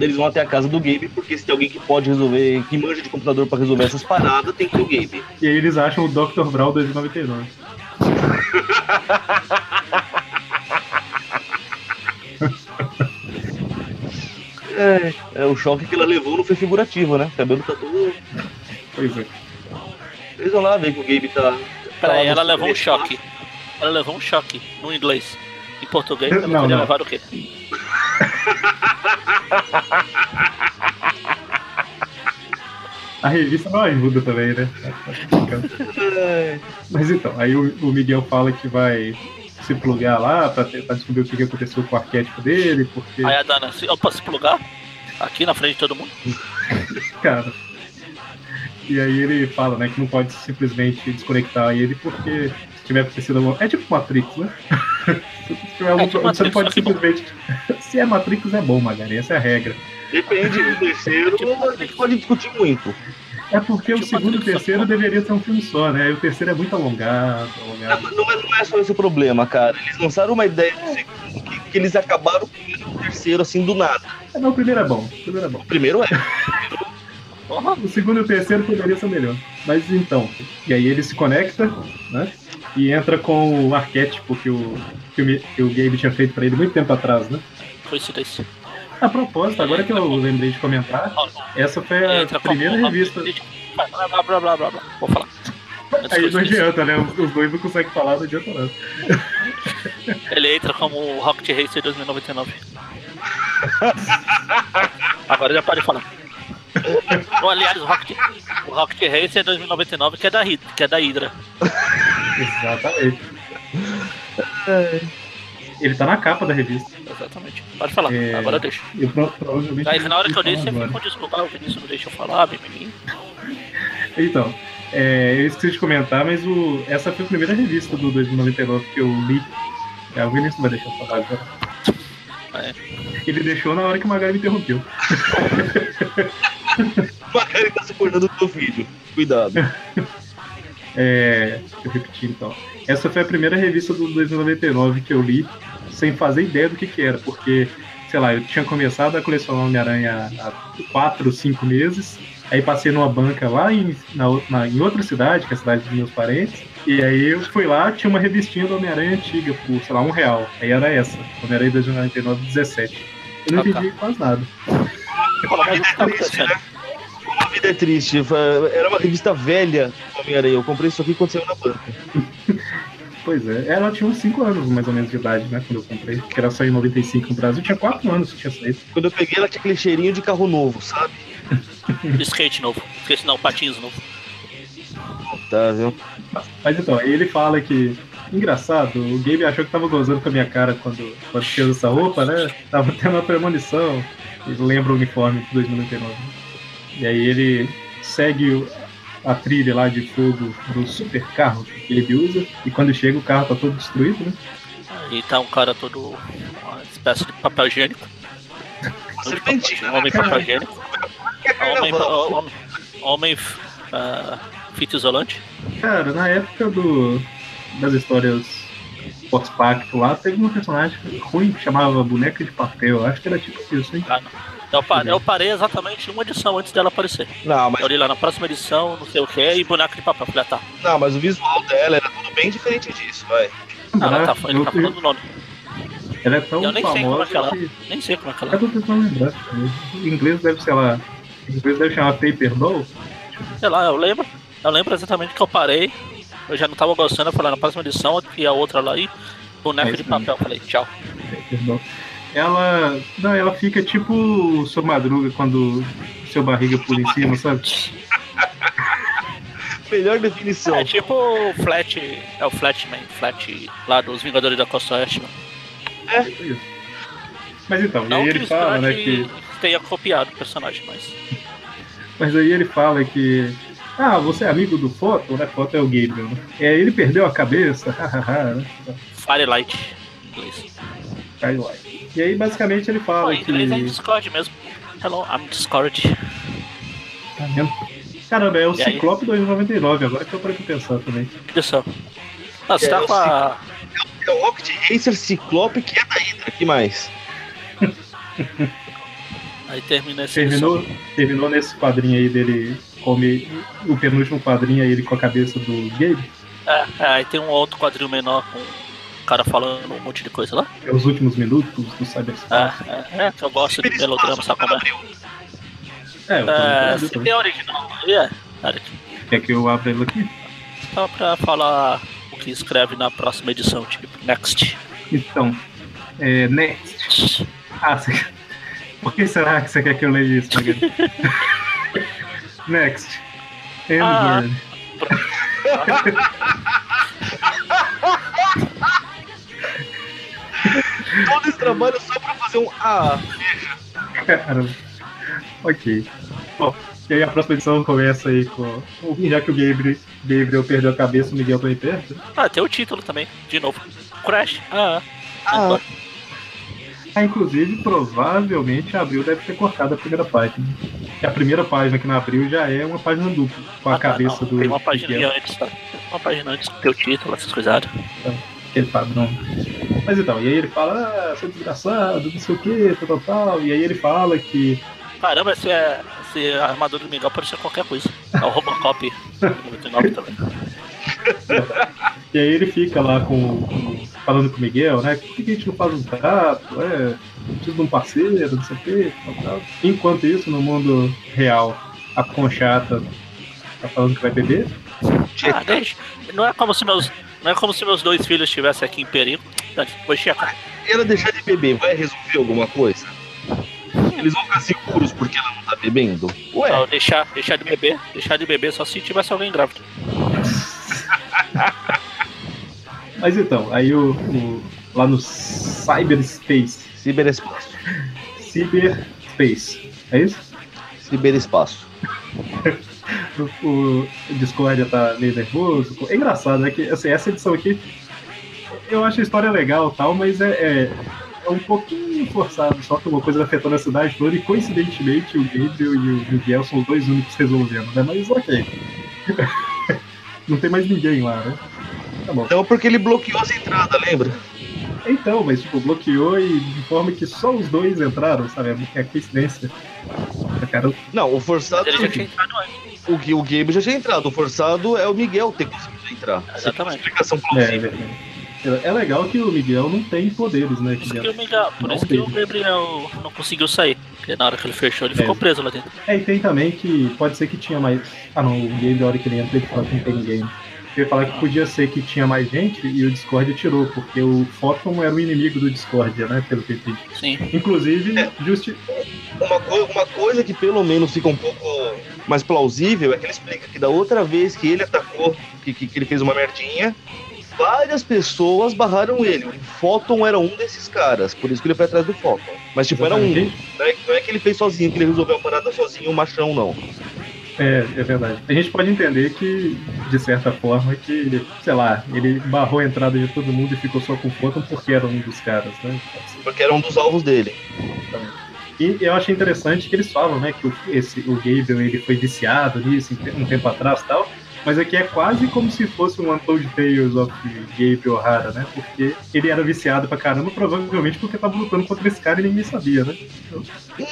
Eles vão até a casa do Gabe, porque se tem alguém que pode resolver, que manja de computador pra resolver essas paradas, tem que ter o Gabe. E aí eles acham o Dr. Brawl 2099. É, é, o choque que ela levou não foi figurativo, né? O cabelo tá todo. Pois é. Eles vão lá ver que o Gabe tá. Peraí, tá ela levou um choque. Ela levou um choque no inglês. Em português, ela Não, podia não. levar o quê? *laughs* A revista não ajuda também, né? Mas então, aí o, Miguel fala que vai se plugar lá pra tentar descobrir o que aconteceu com o arquétipo dele, porque, Aí a Dana, se, posso se plugar? Aqui na frente de todo mundo? *laughs* cara. E aí ele fala, né, que não pode simplesmente desconectar ele, porque tiver acontecido alguma. É tipo Matrix, né? se tiver algum É tipo problema, você não Matrix, pode bom. simplesmente. se é Matrix, é bom, Magari, essa é a regra. Depende do terceiro, a gente pode discutir muito. É porque o Tipo segundo e o Matrix, só que terceiro deveria ser um filme só, né? E o terceiro é muito alongado, Não, alongado. não é, não é só esse o problema, cara. Eles lançaram uma ideia do segundo que, que eles acabaram com o primeiro e o terceiro assim do nada. É, não, o primeiro é bom. O primeiro é bom. O primeiro é. *laughs* O segundo e o terceiro poderia ser melhor. Mas então, e aí ele se conecta, né? E entra com o arquétipo que o, que o, que o Gabe tinha feito pra ele muito tempo atrás, né? coincidência. A propósito, agora que eu lembrei de comentar, essa foi a Entra primeira revista. Blá, blá, blá, blá, blá, blá. Vou falar. Aí não adianta, né? Os dois não conseguem falar, não adianta nada. *laughs* Ele entra como o Rocket Racer 2099. *laughs* Agora já parei de falar. Ou, aliás, o Rocket, o Rocket Racer 2099 que é da, que é da Hydra. *laughs* Exatamente. Ele tá na capa da revista. Exatamente. Pode falar, É. agora deixa. Eu pro- provavelmente. Aí na hora que eu disse, você ficou desculpa, o Vinícius não deixa eu falar, mimimi. *laughs* Então, é, eu esqueci de comentar, mas o, essa foi a primeira revista do 2099 que eu li. É, o Vinícius vai deixar eu falar agora. É. Ele deixou na hora que o Magari me interrompeu. *laughs* O Macari tá suportando o teu filho. Cuidado. *laughs* É, eu repeti então. Essa foi a primeira revista do 2099 que eu li, sem fazer ideia do que, que era, porque, sei lá, eu tinha começado a colecionar Homem-Aranha há 4, 5 meses, aí passei numa banca lá em, na, na- em outra cidade, que é a cidade dos meus parentes, e aí eu fui lá, tinha uma revistinha do Homem-Aranha antiga, por, sei lá, um real. Aí era essa, Homem-Aranha 2099, 17. Eu não Ah, tá. entendi quase nada. O que tá a vida é triste. Era uma revista velha do Homem-Aranha. Eu comprei isso aqui quando saiu na banca. *laughs* Pois é, ela tinha uns 5 anos mais ou menos de idade, né, quando eu comprei, que ela saiu em 95 no Brasil, tinha 4 anos que tinha saído. Quando eu peguei, ela tinha aquele cheirinho de carro novo, sabe? *laughs* Skate novo. Skate não, patins novo. Tá, viu? Mas então, aí ele fala que. Engraçado, o Gabe achou que tava gozando com a minha cara quando, quando fez essa roupa, né? Tava tendo uma premonição. Ele lembra o uniforme de 2099. E aí ele segue a trilha lá de fogo do super carro que ele usa. E quando chega, o carro tá todo destruído, né? E tá um cara todo. uma espécie de papel higiênico. Um homem papel higiênico. Homem, homem, homem fita isolante. Cara, na época do, das histórias pós-pacto lá, teve um personagem ruim que chamava Boneca de Papel. Acho que era tipo isso, hein? Ah, não. Eu, pa- eu parei exatamente uma edição antes dela aparecer. Não, mas, Eu li lá na próxima edição, não sei o que, e boneco de papel. Falei, ah, tá. não, mas o visual dela era tudo bem diferente disso, vai. Ah, ela Ah, tá, ele tá falando o nome. Ela é tão Eu nem sei como é famosa que ela- que. Nem sei como é que ela. Eu tô tentando lembrar. Em inglês deve ser lá. Em inglês deve chamar Paper Doll. Sei lá, eu lembro. Eu lembro exatamente que eu parei. Eu já não tava gostando, eu falei, na próxima edição, e a outra lá e boneco É de papel. Falei, tchau. Paper Doll. Ela. Não, ela fica tipo o seu madruga quando seu barriga pula em cima, sabe? *laughs* Melhor definição. É tipo o Flat. É o Flatman, Flat lá dos Vingadores da Costa Oeste. Tipo isso. Mas então, e Não aí que ele fala, né, que. tenha copiado o personagem, mas. Mas aí ele fala que. Ah, você é amigo do Foto, né? Foto é o Gabriel, né? É, ele perdeu a cabeça, *laughs* hahaha, né? Firelight em inglês. E aí, basicamente, ele Pô, fala em que. inglês é Discord mesmo. Hello, I'm Discord. Tá vendo? Caramba, é o E aí? Ciclope 299, agora que eu parei pra pensar também. Olha só. Ah, você É, tá com a. É o Rocket Racer Ciclope que é da Hydra. que mais? *laughs* Aí termina esse Terminou, terminou nesse quadrinho aí dele come o penúltimo quadrinho aí ele com a cabeça do Gabe. É, é, aí tem um outro quadril menor com cara falando um monte de coisa lá. É os últimos minutos do Cyberspace. É, é, é, que eu gosto de melodrama, sabe como é? É, eu É, se tem original aí, é. Quer que eu abra ele aqui? Só pra falar o que escreve na próxima edição, tipo, next. Então, é, next. Ah, você... por que será que você quer que eu leia isso, *laughs* next. Ah. *laughs* *laughs* Todo esse trabalho só pra fazer um A. Cara, ok. Bom, e aí a próxima edição começa aí com. Já que o Gabriel, Gabriel perdeu a cabeça, o Miguel tá aí perto. Ah, tem o título também, de novo. Crash. Ah, Ah. Ah, inclusive, provavelmente a Abril deve ter cortado a primeira página. Que a primeira página que na Abril já é uma página dupla, com a Ah, tá, cabeça não, do Tem uma página Miguel, antes, tá? Tem uma página antes com o teu título, essas coisas. Aquele padrão. Mas então, e aí ele fala, ah, seu desgraçado, não sei o que, tal, tal, tal. E aí ele fala que. Caramba, esse, é, esse armador do Miguel pode ser qualquer coisa. É o Robocop *laughs* 99 também. E aí ele fica lá com, falando com o Miguel, né? Por que a gente não faz um trato? É, preciso de um parceiro, não sei o que, tal, tal. Enquanto isso, no mundo real, a Conchata tá falando que vai beber. Ah, deixa. Não é como se meus. Não é como se meus dois filhos estivessem aqui em perigo. Vou checar. Ela deixar de beber vai resolver alguma coisa? Eles vão ficar seguros porque ela não tá bebendo? Ué, Não, deixar, deixar de beber, deixar de beber só se tivesse alguém grávido. *laughs* Mas então, aí o, o- lá no Cyberspace, ciberespaço. Cyberspace, é isso? Ciberespaço. *laughs* O, o Discord tá meio nervoso. É engraçado, né? Que assim, essa edição aqui, eu acho a história legal e tal, mas é, é, é um pouquinho forçado, só que uma coisa afetando a cidade toda, e coincidentemente o Gabriel e o Miguel são os dois únicos resolvendo, né? Mas ok. *laughs* Não tem mais ninguém lá, né? Tá bom. Então, porque ele bloqueou as entradas, lembra? Então, mas tipo, bloqueou e de forma que só os dois entraram, sabe? É coincidência. Cara, Não, o forçado. Ele já tinha entrado antes. O, o Gabe já tinha entrado. O forçado é o Miguel ter conseguido entrar. Exatamente. Explicação é, plausível. é, é legal que o Miguel não tem poderes, né? Por isso que que o, Miguel, por Não isso que o. Gabriel não conseguiu sair. Porque na hora que ele fechou, ele É. ficou preso lá dentro. É, e tem também que pode ser que tinha mais. Ah não, o game da hora que ele entra ele fala que não tem ninguém. Eu ia falar que podia ser que tinha mais gente e o Discord tirou, porque o Photon era o inimigo do Discord, né? Pelo que eu entendi. Sim. Inclusive, justi Uma, coi- uma coisa que pelo menos fica um pouco mais plausível é que ele explica que da outra vez que ele atacou, que, que, que ele fez uma merdinha, várias pessoas barraram ele. O Photon era um desses caras, por isso que ele foi atrás do Photon. Mas tipo, era um. Não é, não é que ele fez sozinho, que ele resolveu a parada sozinho, um machão, não. É, é verdade. A gente pode entender que, de certa forma, que, sei lá, ele barrou a entrada de todo mundo e ficou só com o Photon porque era um dos caras, né? Porque era um dos alvos dele. E eu achei interessante que eles falam, né, que o, esse, o Gabriel ele foi viciado nisso um te- um tempo atrás e tal, mas aqui é quase como se fosse um Untold Tales of Gabriel O'Hara, né, porque ele era viciado pra caramba, provavelmente porque tava lutando contra esse cara e ninguém sabia, né?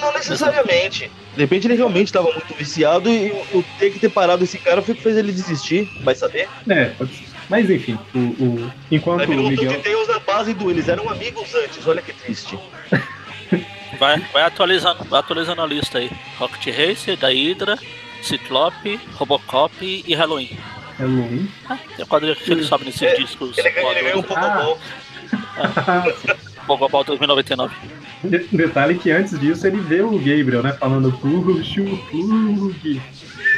Não necessariamente. De repente ele realmente estava muito viciado e o, ter que ter parado esse cara foi o que fez ele desistir. Vai saber? É, pode ser. Mas enfim, o, o- enquanto Vai o Miguel... Tales na base do. Eles eram amigos antes, olha que triste. Vai, vai atualizando, vai atualizando a lista aí. Rocket Racer, da Hydra, Ciclope, Robocop e Halloween. Halloween. Ah, tem um quadrinho que ele sobe nesses É, discos. Ele, ele ganhou um voadores. Pokéball. Pogobol 2099. De- Detalhe que antes disso ele vê o Gabriel, né, falando puxa o plug.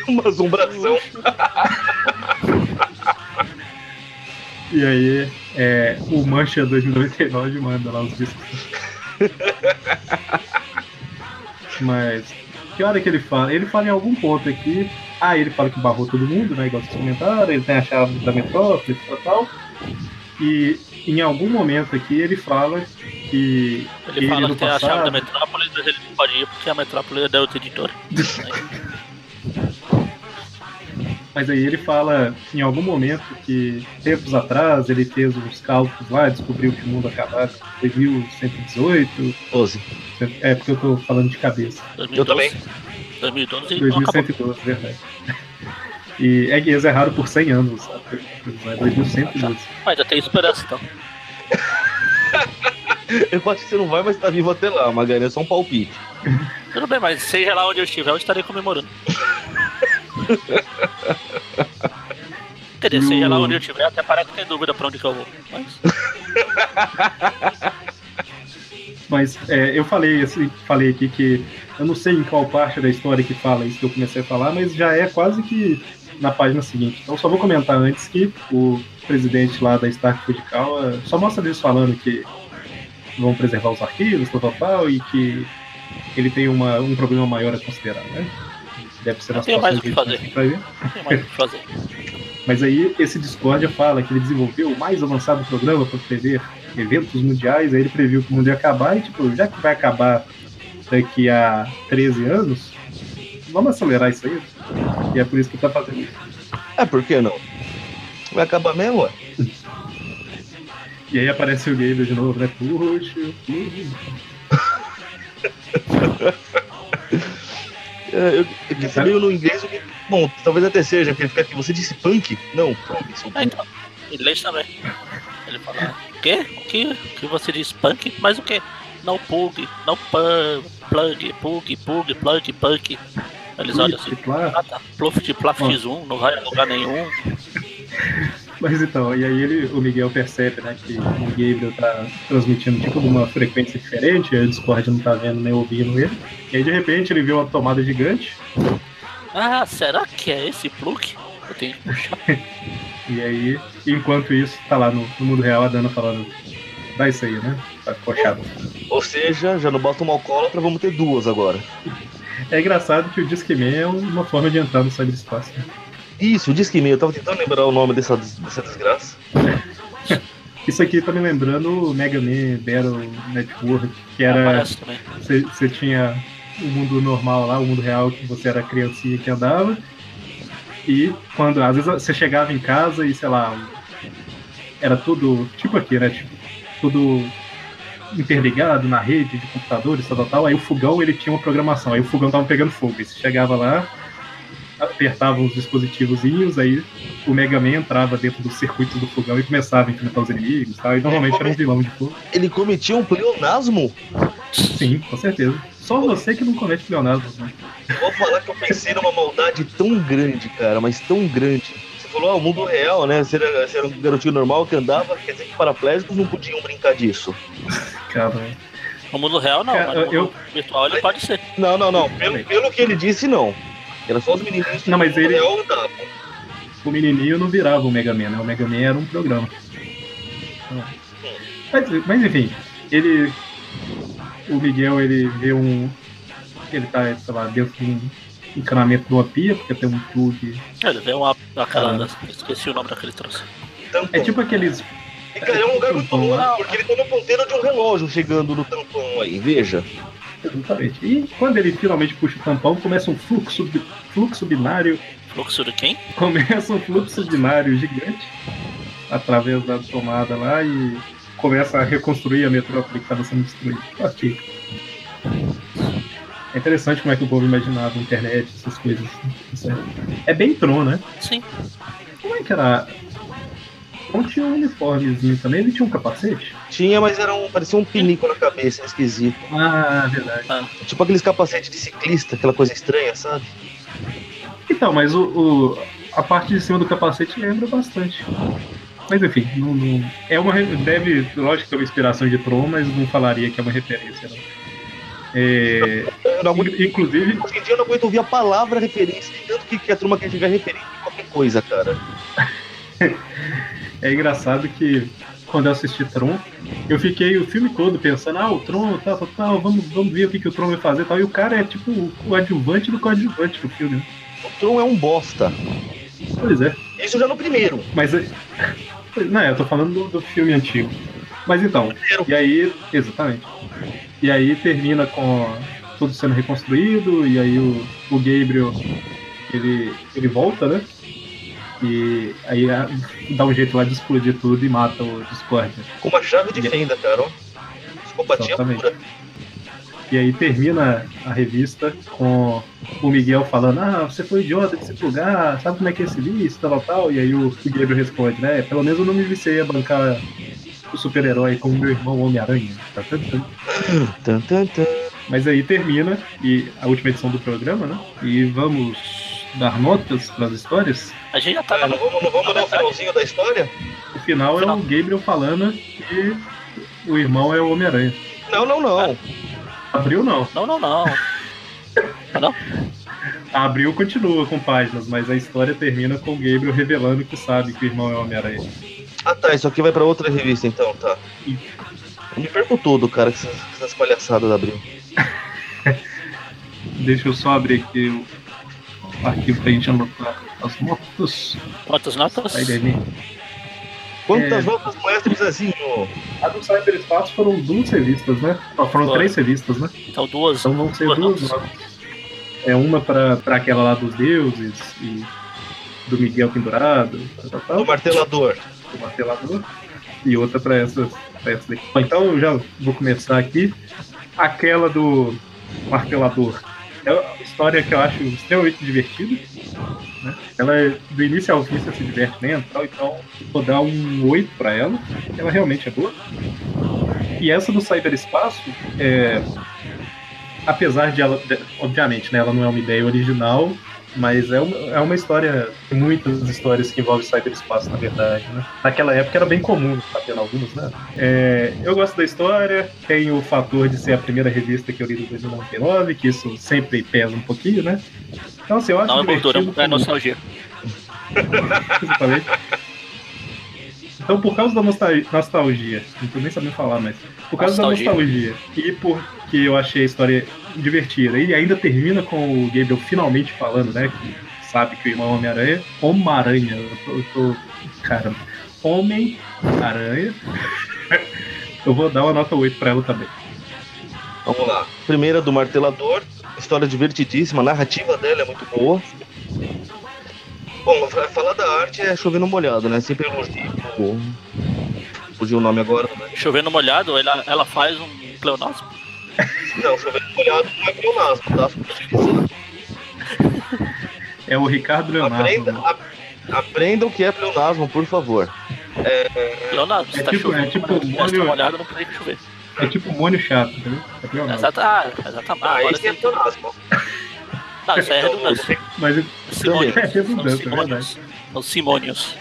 Uma assombração. E aí, é, o Mancha 2099 manda lá os discos. *laughs* Mas, que hora que ele fala? Ele fala em algum ponto aqui. Ah, ele fala que barrou todo mundo, né? Igual vocês comentaram. Ele tem a chave da metrópole e tal. E em algum momento aqui ele fala que. Ele fala no que tem a chave passado- da Metrópolis, mas ele não pode ir porque a Metrópolis é da outra editora. *laughs* Mas aí ele fala em algum momento que tempos atrás ele fez uns cálculos lá, descobriu que o mundo acabava em 2118. 12. É porque eu tô falando de cabeça. 2012, Eu também. 2012 e não acabou. 2112, verdade. E é que eles erraram por 100 anos, sabe? É 2112. Mas ainda tem esperança então. *laughs* Eu acho que você não vai mais estar vivo até lá, Magalhães é só um palpite. Tudo bem, mas seja lá onde eu estiver, eu estarei comemorando. *laughs* Quer dizer, seja lá onde eu estiver, até parece que tem dúvida pra onde que eu vou. Mas *laughs* Mas é, eu falei, assim, falei aqui que eu não sei em qual parte da história que fala isso que eu comecei a falar, mas já é quase que na página seguinte. Então só vou comentar antes que o presidente lá da Stark Fujicawa só mostra eles falando que vão preservar os arquivos, tal, tal, tal, e que ele tem uma, um problema maior a considerar, né? Deve ser nas Tem mais próximas o que edições que vai ver. não tem mais o que fazer. *laughs* Mas aí esse Discord fala que ele desenvolveu o mais avançado programa para prever eventos mundiais, aí ele previu que o mundo ia acabar e tipo, já que vai acabar daqui a 13 anos, vamos acelerar isso aí. E é por isso que tá fazendo isso. É, por que não? Vai acabar mesmo, ué? *laughs* E aí aparece o Gabriel de novo, né? Puxa, puxa. *laughs* Eu, eu meio no inglês, o que- bom, talvez até seja, porque ele fica aqui, você disse punk? Não, punk, sou Ah, então, inglês também. Ele fala, o quê? O que, o que você diz punk? Mas o quê? Não pug, não pun, plug, pug, pug, plug, punk. Eles olham assim, ah tá, pluf de plaf x1, não vai a lugar nenhum. *laughs* Mas então, e aí ele, o Miguel percebe, né, que o Gabriel tá transmitindo tipo numa frequência diferente, aí o Discord não tá vendo nem ouvindo ele. E aí de repente ele vê uma tomada gigante, Ah, será que é esse plug? Eu tenho que puxar. *laughs* e aí, enquanto isso, tá lá no, no mundo real a Dana falando, dá isso aí, né? Tá coxado. Ou seja, já não basta uma alcoólatra, vamos ter duas agora. *laughs* É engraçado que o Discman é uma forma de entrar no cyberespaço. né? Isso, o Disque eu tava tentando lembrar o nome dessa, dessa desgraça. *laughs* Isso aqui tá me lembrando o Mega Man Battle Network, que era. Você tinha o mundo normal lá, o mundo real, que você era criancinha que andava. E quando às vezes você chegava em casa e, sei lá, era tudo tipo aqui, né? Tipo, tudo interligado na rede de computadores, tal, tal, tal. Aí o fogão ele tinha uma programação, aí o fogão tava pegando fogo. E você chegava lá, apertava os dispositivozinhos, aí o Mega Man entrava dentro dos circuitos do fogão e começava a enfrentar os inimigos, tal. E normalmente era um vilão de fogo. Ele cometia um pleonasmo? Sim, com certeza. Só você que não comete pleonasmo, né? Vou falar que eu pensei numa maldade tão grande, cara, mas tão grande. Se falou, ah, o mundo real, né? Você era, você era um garotinho normal que andava, quer dizer que paraplégicos não podiam brincar disso. *laughs* Cara, No mundo real, não, Cara, mas no mundo eu- virtual ele pode ser. Não, não, não. Pelo, pelo que ele disse, não. Era só os menininhos que Não, mas ele- andavam. o menininho não virava o Mega Man, né? O Mega Man era um programa. Mas, mas enfim, ele. O Miguel, ele vê um. Ele tá, sei lá, dentro de um encanamento de uma pia, porque tem um plug. Ele vê uma. Aquela. Ah. Esqueci o nome daquele troço. Tampão. É tipo aqueles. E, cara, é um lugar muito louco, porque ele tá no ponteiro de um relógio chegando no tampão aí, veja. Exatamente. E quando ele finalmente puxa o tampão, começa um fluxo, fluxo binário. Fluxo de quem? Começa um fluxo binário gigante através da tomada lá e começa a reconstruir a metrópole que estava sendo destruída. Ok. É interessante como é que o povo imaginava a internet, essas coisas. Isso é, é bem Tron, né? Sim. Como é que era? Não tinha um uniformezinho também, ele tinha um capacete? Tinha, mas era um, parecia um pinico na cabeça, esquisito. Ah, verdade. Tipo aqueles capacetes de ciclista, aquela coisa estranha, sabe? Então, mas o, o- a parte de cima do capacete lembra bastante. Mas enfim, não, não- é uma deve, lógico que é uma inspiração de Tron, mas não falaria que é uma referência. Não. É, Eu não aguento- in- inclusive, Hoje em dia eu não aguento ouvir a palavra referência, tanto que, que a turma quer ficar referente em qualquer coisa, cara. *laughs* é engraçado que quando eu assisti Tron, eu fiquei o filme todo pensando, ah, o Tron, tal, tal, tal, vamos, vamos ver o que, que o Tron vai fazer e tal. E o cara é tipo o adjuvante do coadjuvante do filme. né? O Tron é um bosta. Pois é. Isso já no primeiro. Mas. é- Não, eu tô falando do, do filme antigo. Mas então, e aí. Exatamente. E aí termina com tudo sendo reconstruído, e aí o, o Gabriel ele, ele volta, né? E aí a- dá um jeito lá de explodir tudo e mata o Discord. Com uma chave de fenda, cara. Psicopatia Exatamente. pura. E aí termina a revista com o Miguel falando, ah, você foi idiota de se plugar, sabe como é que é esse vício, tal, tal, tal. E aí o, Gabriel responde, né? Pelo menos eu não me viciei a bancar o super-herói como meu irmão Homem-Aranha. Tá, tá, tá. Mas aí termina e a última edição do programa, né? E vamos dar notas para as histórias. A gente já tá não vamos, não vamos dar o *laughs* finalzinho da história? O final é Final. o Gabriel falando que o irmão é o Homem-Aranha. Não, não, não. Abril não. Não, não, não. Ah, não? Abril continua com páginas, mas a história termina com o Gabriel revelando que sabe que o irmão é o Homem-Aranha. Ah tá, isso aqui vai pra outra revista então, tá. Eu me perco todo, cara, com essas, com essas palhaçadas da Abril. *laughs* Deixa eu só abrir aqui o arquivo pra gente anotar as notas. Quantas notas? Sai daí. Quantas É. notas moestra, Zezinho? A do Cyberespaço foram duas revistas, né? Ó, foram Foram. três revistas, né? Então duas. Então vão ser Duas duas notas. É uma pra, pra aquela lá dos deuses e do Miguel pendurado, tal, tal. Do martelador. do martelador e outra para essas, pra essa daqui. Bom, então eu já vou começar aqui. Aquela do martelador. É uma história que eu acho extremamente divertida. Né? Ela é, do início ao fim se diverte dentro, tal, então vou dar um 8 para ela. Ela realmente é boa. E essa do cyberespaço, é, apesar de ela, obviamente, né, ela não é uma ideia original, mas é uma, é uma história, tem muitas histórias que envolvem cyberespaço, na verdade, né? Naquela época era bem comum, tá tendo algumas, né? É, eu gosto da história, tem o fator de ser a primeira revista que eu li do 2099, que isso sempre pesa um pouquinho, né? Então, assim, eu acho Não é divertido é nostalgia. Exatamente. Então, por causa da nostal- nostalgia, não tô nem sabendo falar, mas por causa Nostalgia. da nostalgia e porque eu achei a história divertida e ainda termina com o Gabriel finalmente falando, né, que sabe que o irmão é Homem-Aranha, Homem-Aranha, eu tô, eu tô caramba, Homem-Aranha, *laughs* eu vou dar uma nota 8 pra ela também. Vamos lá. Primeira do martelador. História divertidíssima, a narrativa dela é muito boa. Bom, fa- falar da arte é chovendo molhado, né? Sempre elogio. Fugiu o nome agora, né? Chovendo molhado, ela, ela faz um pleonasmo. Não, chovendo molhado não é pleonasmo, tá? É o Ricardo Leonardo. Aprenda, né? a- aprenda o que é pleonasmo, por favor. Pleonasmo, se É tá tipo- chovendo, é tipo tá molho- molhado, não precisa chover. É tipo mônio chato, entendeu? É pleonasmo. Exato, ah, exatamente. Ah, Agora esse é pleonasmo. Não, isso aí é redundância. Mas Sinônimos. *laughs* É redundância, São é sinônimos. Os Simônios.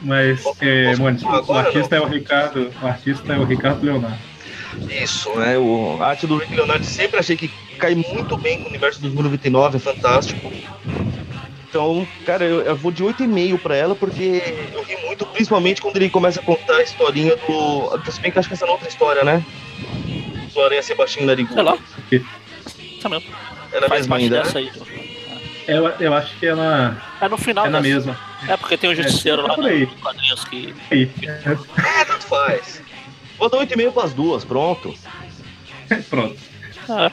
Mas, é, o artista é o Ricardo. O artista é o Ricardo Leonardo. Isso, né? O, a arte do Rick Leonardo sempre achei que cai muito bem com o universo 2099, é fantástico. Então, cara, eu, eu vou de 8,5 pra ela, porque eu ri muito, principalmente quando ele começa a contar a historinha do. Se bem que acho que essa é outra história, né? Do Aranha Sebastião Narigudo. Sei lá. Isso mesmo. Na Faz mesma parte ainda. dessa aí. Eu, eu acho que é na, É no final é na dessa. mesma. É porque tem o Justiceiro É, lá por aí. nos quadrinhos que. Aí. É, tanto faz. Vou dar 8,5 pras duas, pronto. *laughs* Pronto. Ah,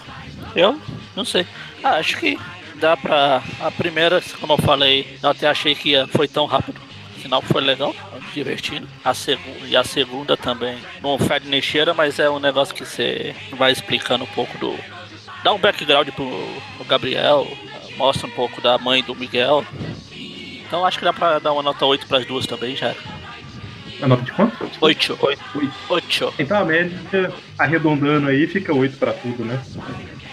eu não sei. Ah, acho que dá pra. A primeira, como eu falei, eu até achei que foi tão rápido. O final foi legal, divertido. A segunda, e a segunda também. Não fede nem cheira, mas é um negócio que você vai explicando um pouco do. Dá um background pro, pro Gabriel, mostra um pouco da mãe do Miguel. E- então acho que dá pra dar uma nota 8 pras duas também já. A nota de quanto? 8. Oito. 8. Então a média, arredondando aí, fica 8 pra tudo, né?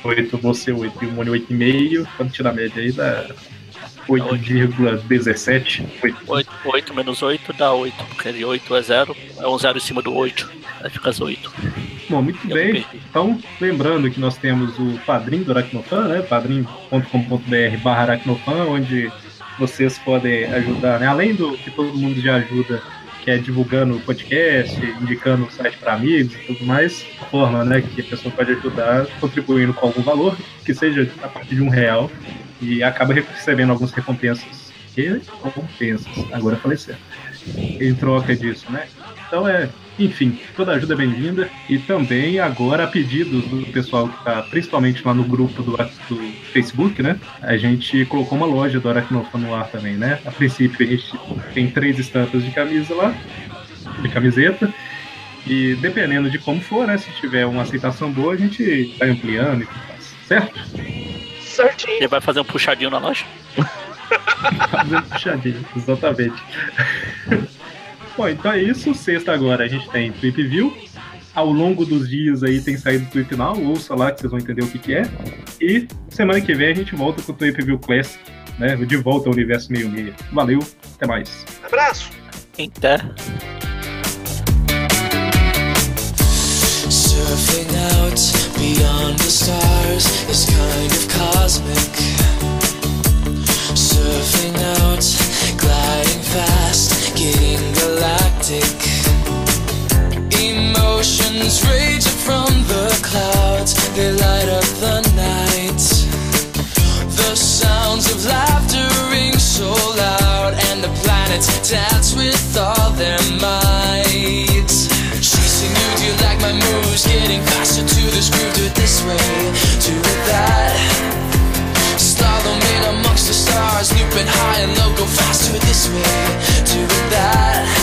8, você 8 e o Mônio 8,5. Quando tira a média aí, dá 8,17. 8. 8, 8 menos 8 dá 8, porque de 8 é 0, é um 0 em cima do 8, aí fica as 8. Bom, muito Eu bem. Então, lembrando que nós temos o padrinho do Aracnofan, né? padrim.com.br barra Aracnofan, onde vocês podem ajudar, né? Além do que todo mundo já ajuda, que é divulgando o podcast, indicando o site para amigos e tudo mais, forma, né, que a pessoa pode ajudar contribuindo com algum valor, que seja a partir de um real, e acaba recebendo algumas recompensas. Recompensas, agora eu falei certo. Em troca disso, né? Então é, enfim, toda ajuda é bem-vinda. E também agora a pedidos do pessoal que está principalmente lá no grupo do, do Facebook, né? A gente colocou uma loja do Aracnofan no ar também, né? A princípio a gente tem três estampas de camisa lá, de camiseta. E dependendo de como for, né? Se tiver uma aceitação boa, a gente vai ampliando e tudo mais. Certo? Certinho. Ele vai fazer um puxadinho na loja? *laughs* Fazendo puxadinho, exatamente. Bom, então é isso. Sexta agora a gente tem Tweep View. Ao longo dos dias aí tem saído o Tweep Now, ouça lá que vocês vão entender o que, que é. E semana que vem a gente volta com o Tweep View Classic, né? De volta ao universo meio meia. Valeu, até mais. Abraço. Terra. Surfing out beyond the stars is kind of cosmic. Surfing out, gliding fast, getting galactic. Emotions rage from the clouds, they light up the night. The sounds of laughter ring so loud, and the planets dance with all their might. Chasing you, do you like my moves? Getting faster to this groove, do it this way, do it that. Looping high and low, go faster this way, do it that.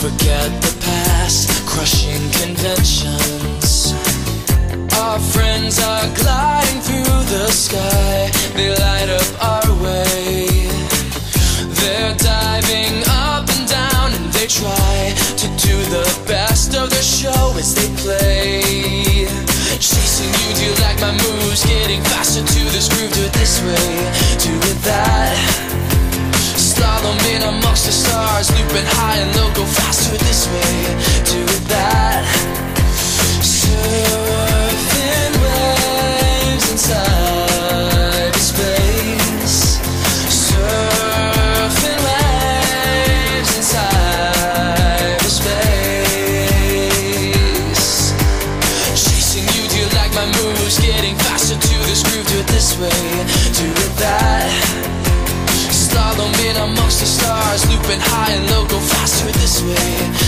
Forget the past, crushing conventions. Our friends are gliding through the sky, they light up our way. They're diving up and down and they try to do the best of their show as they play. Chasing you, do you like my moves? Getting faster to this groove, do it this way, stars, looping high and low, go faster this way, jumping high and low, go faster this way.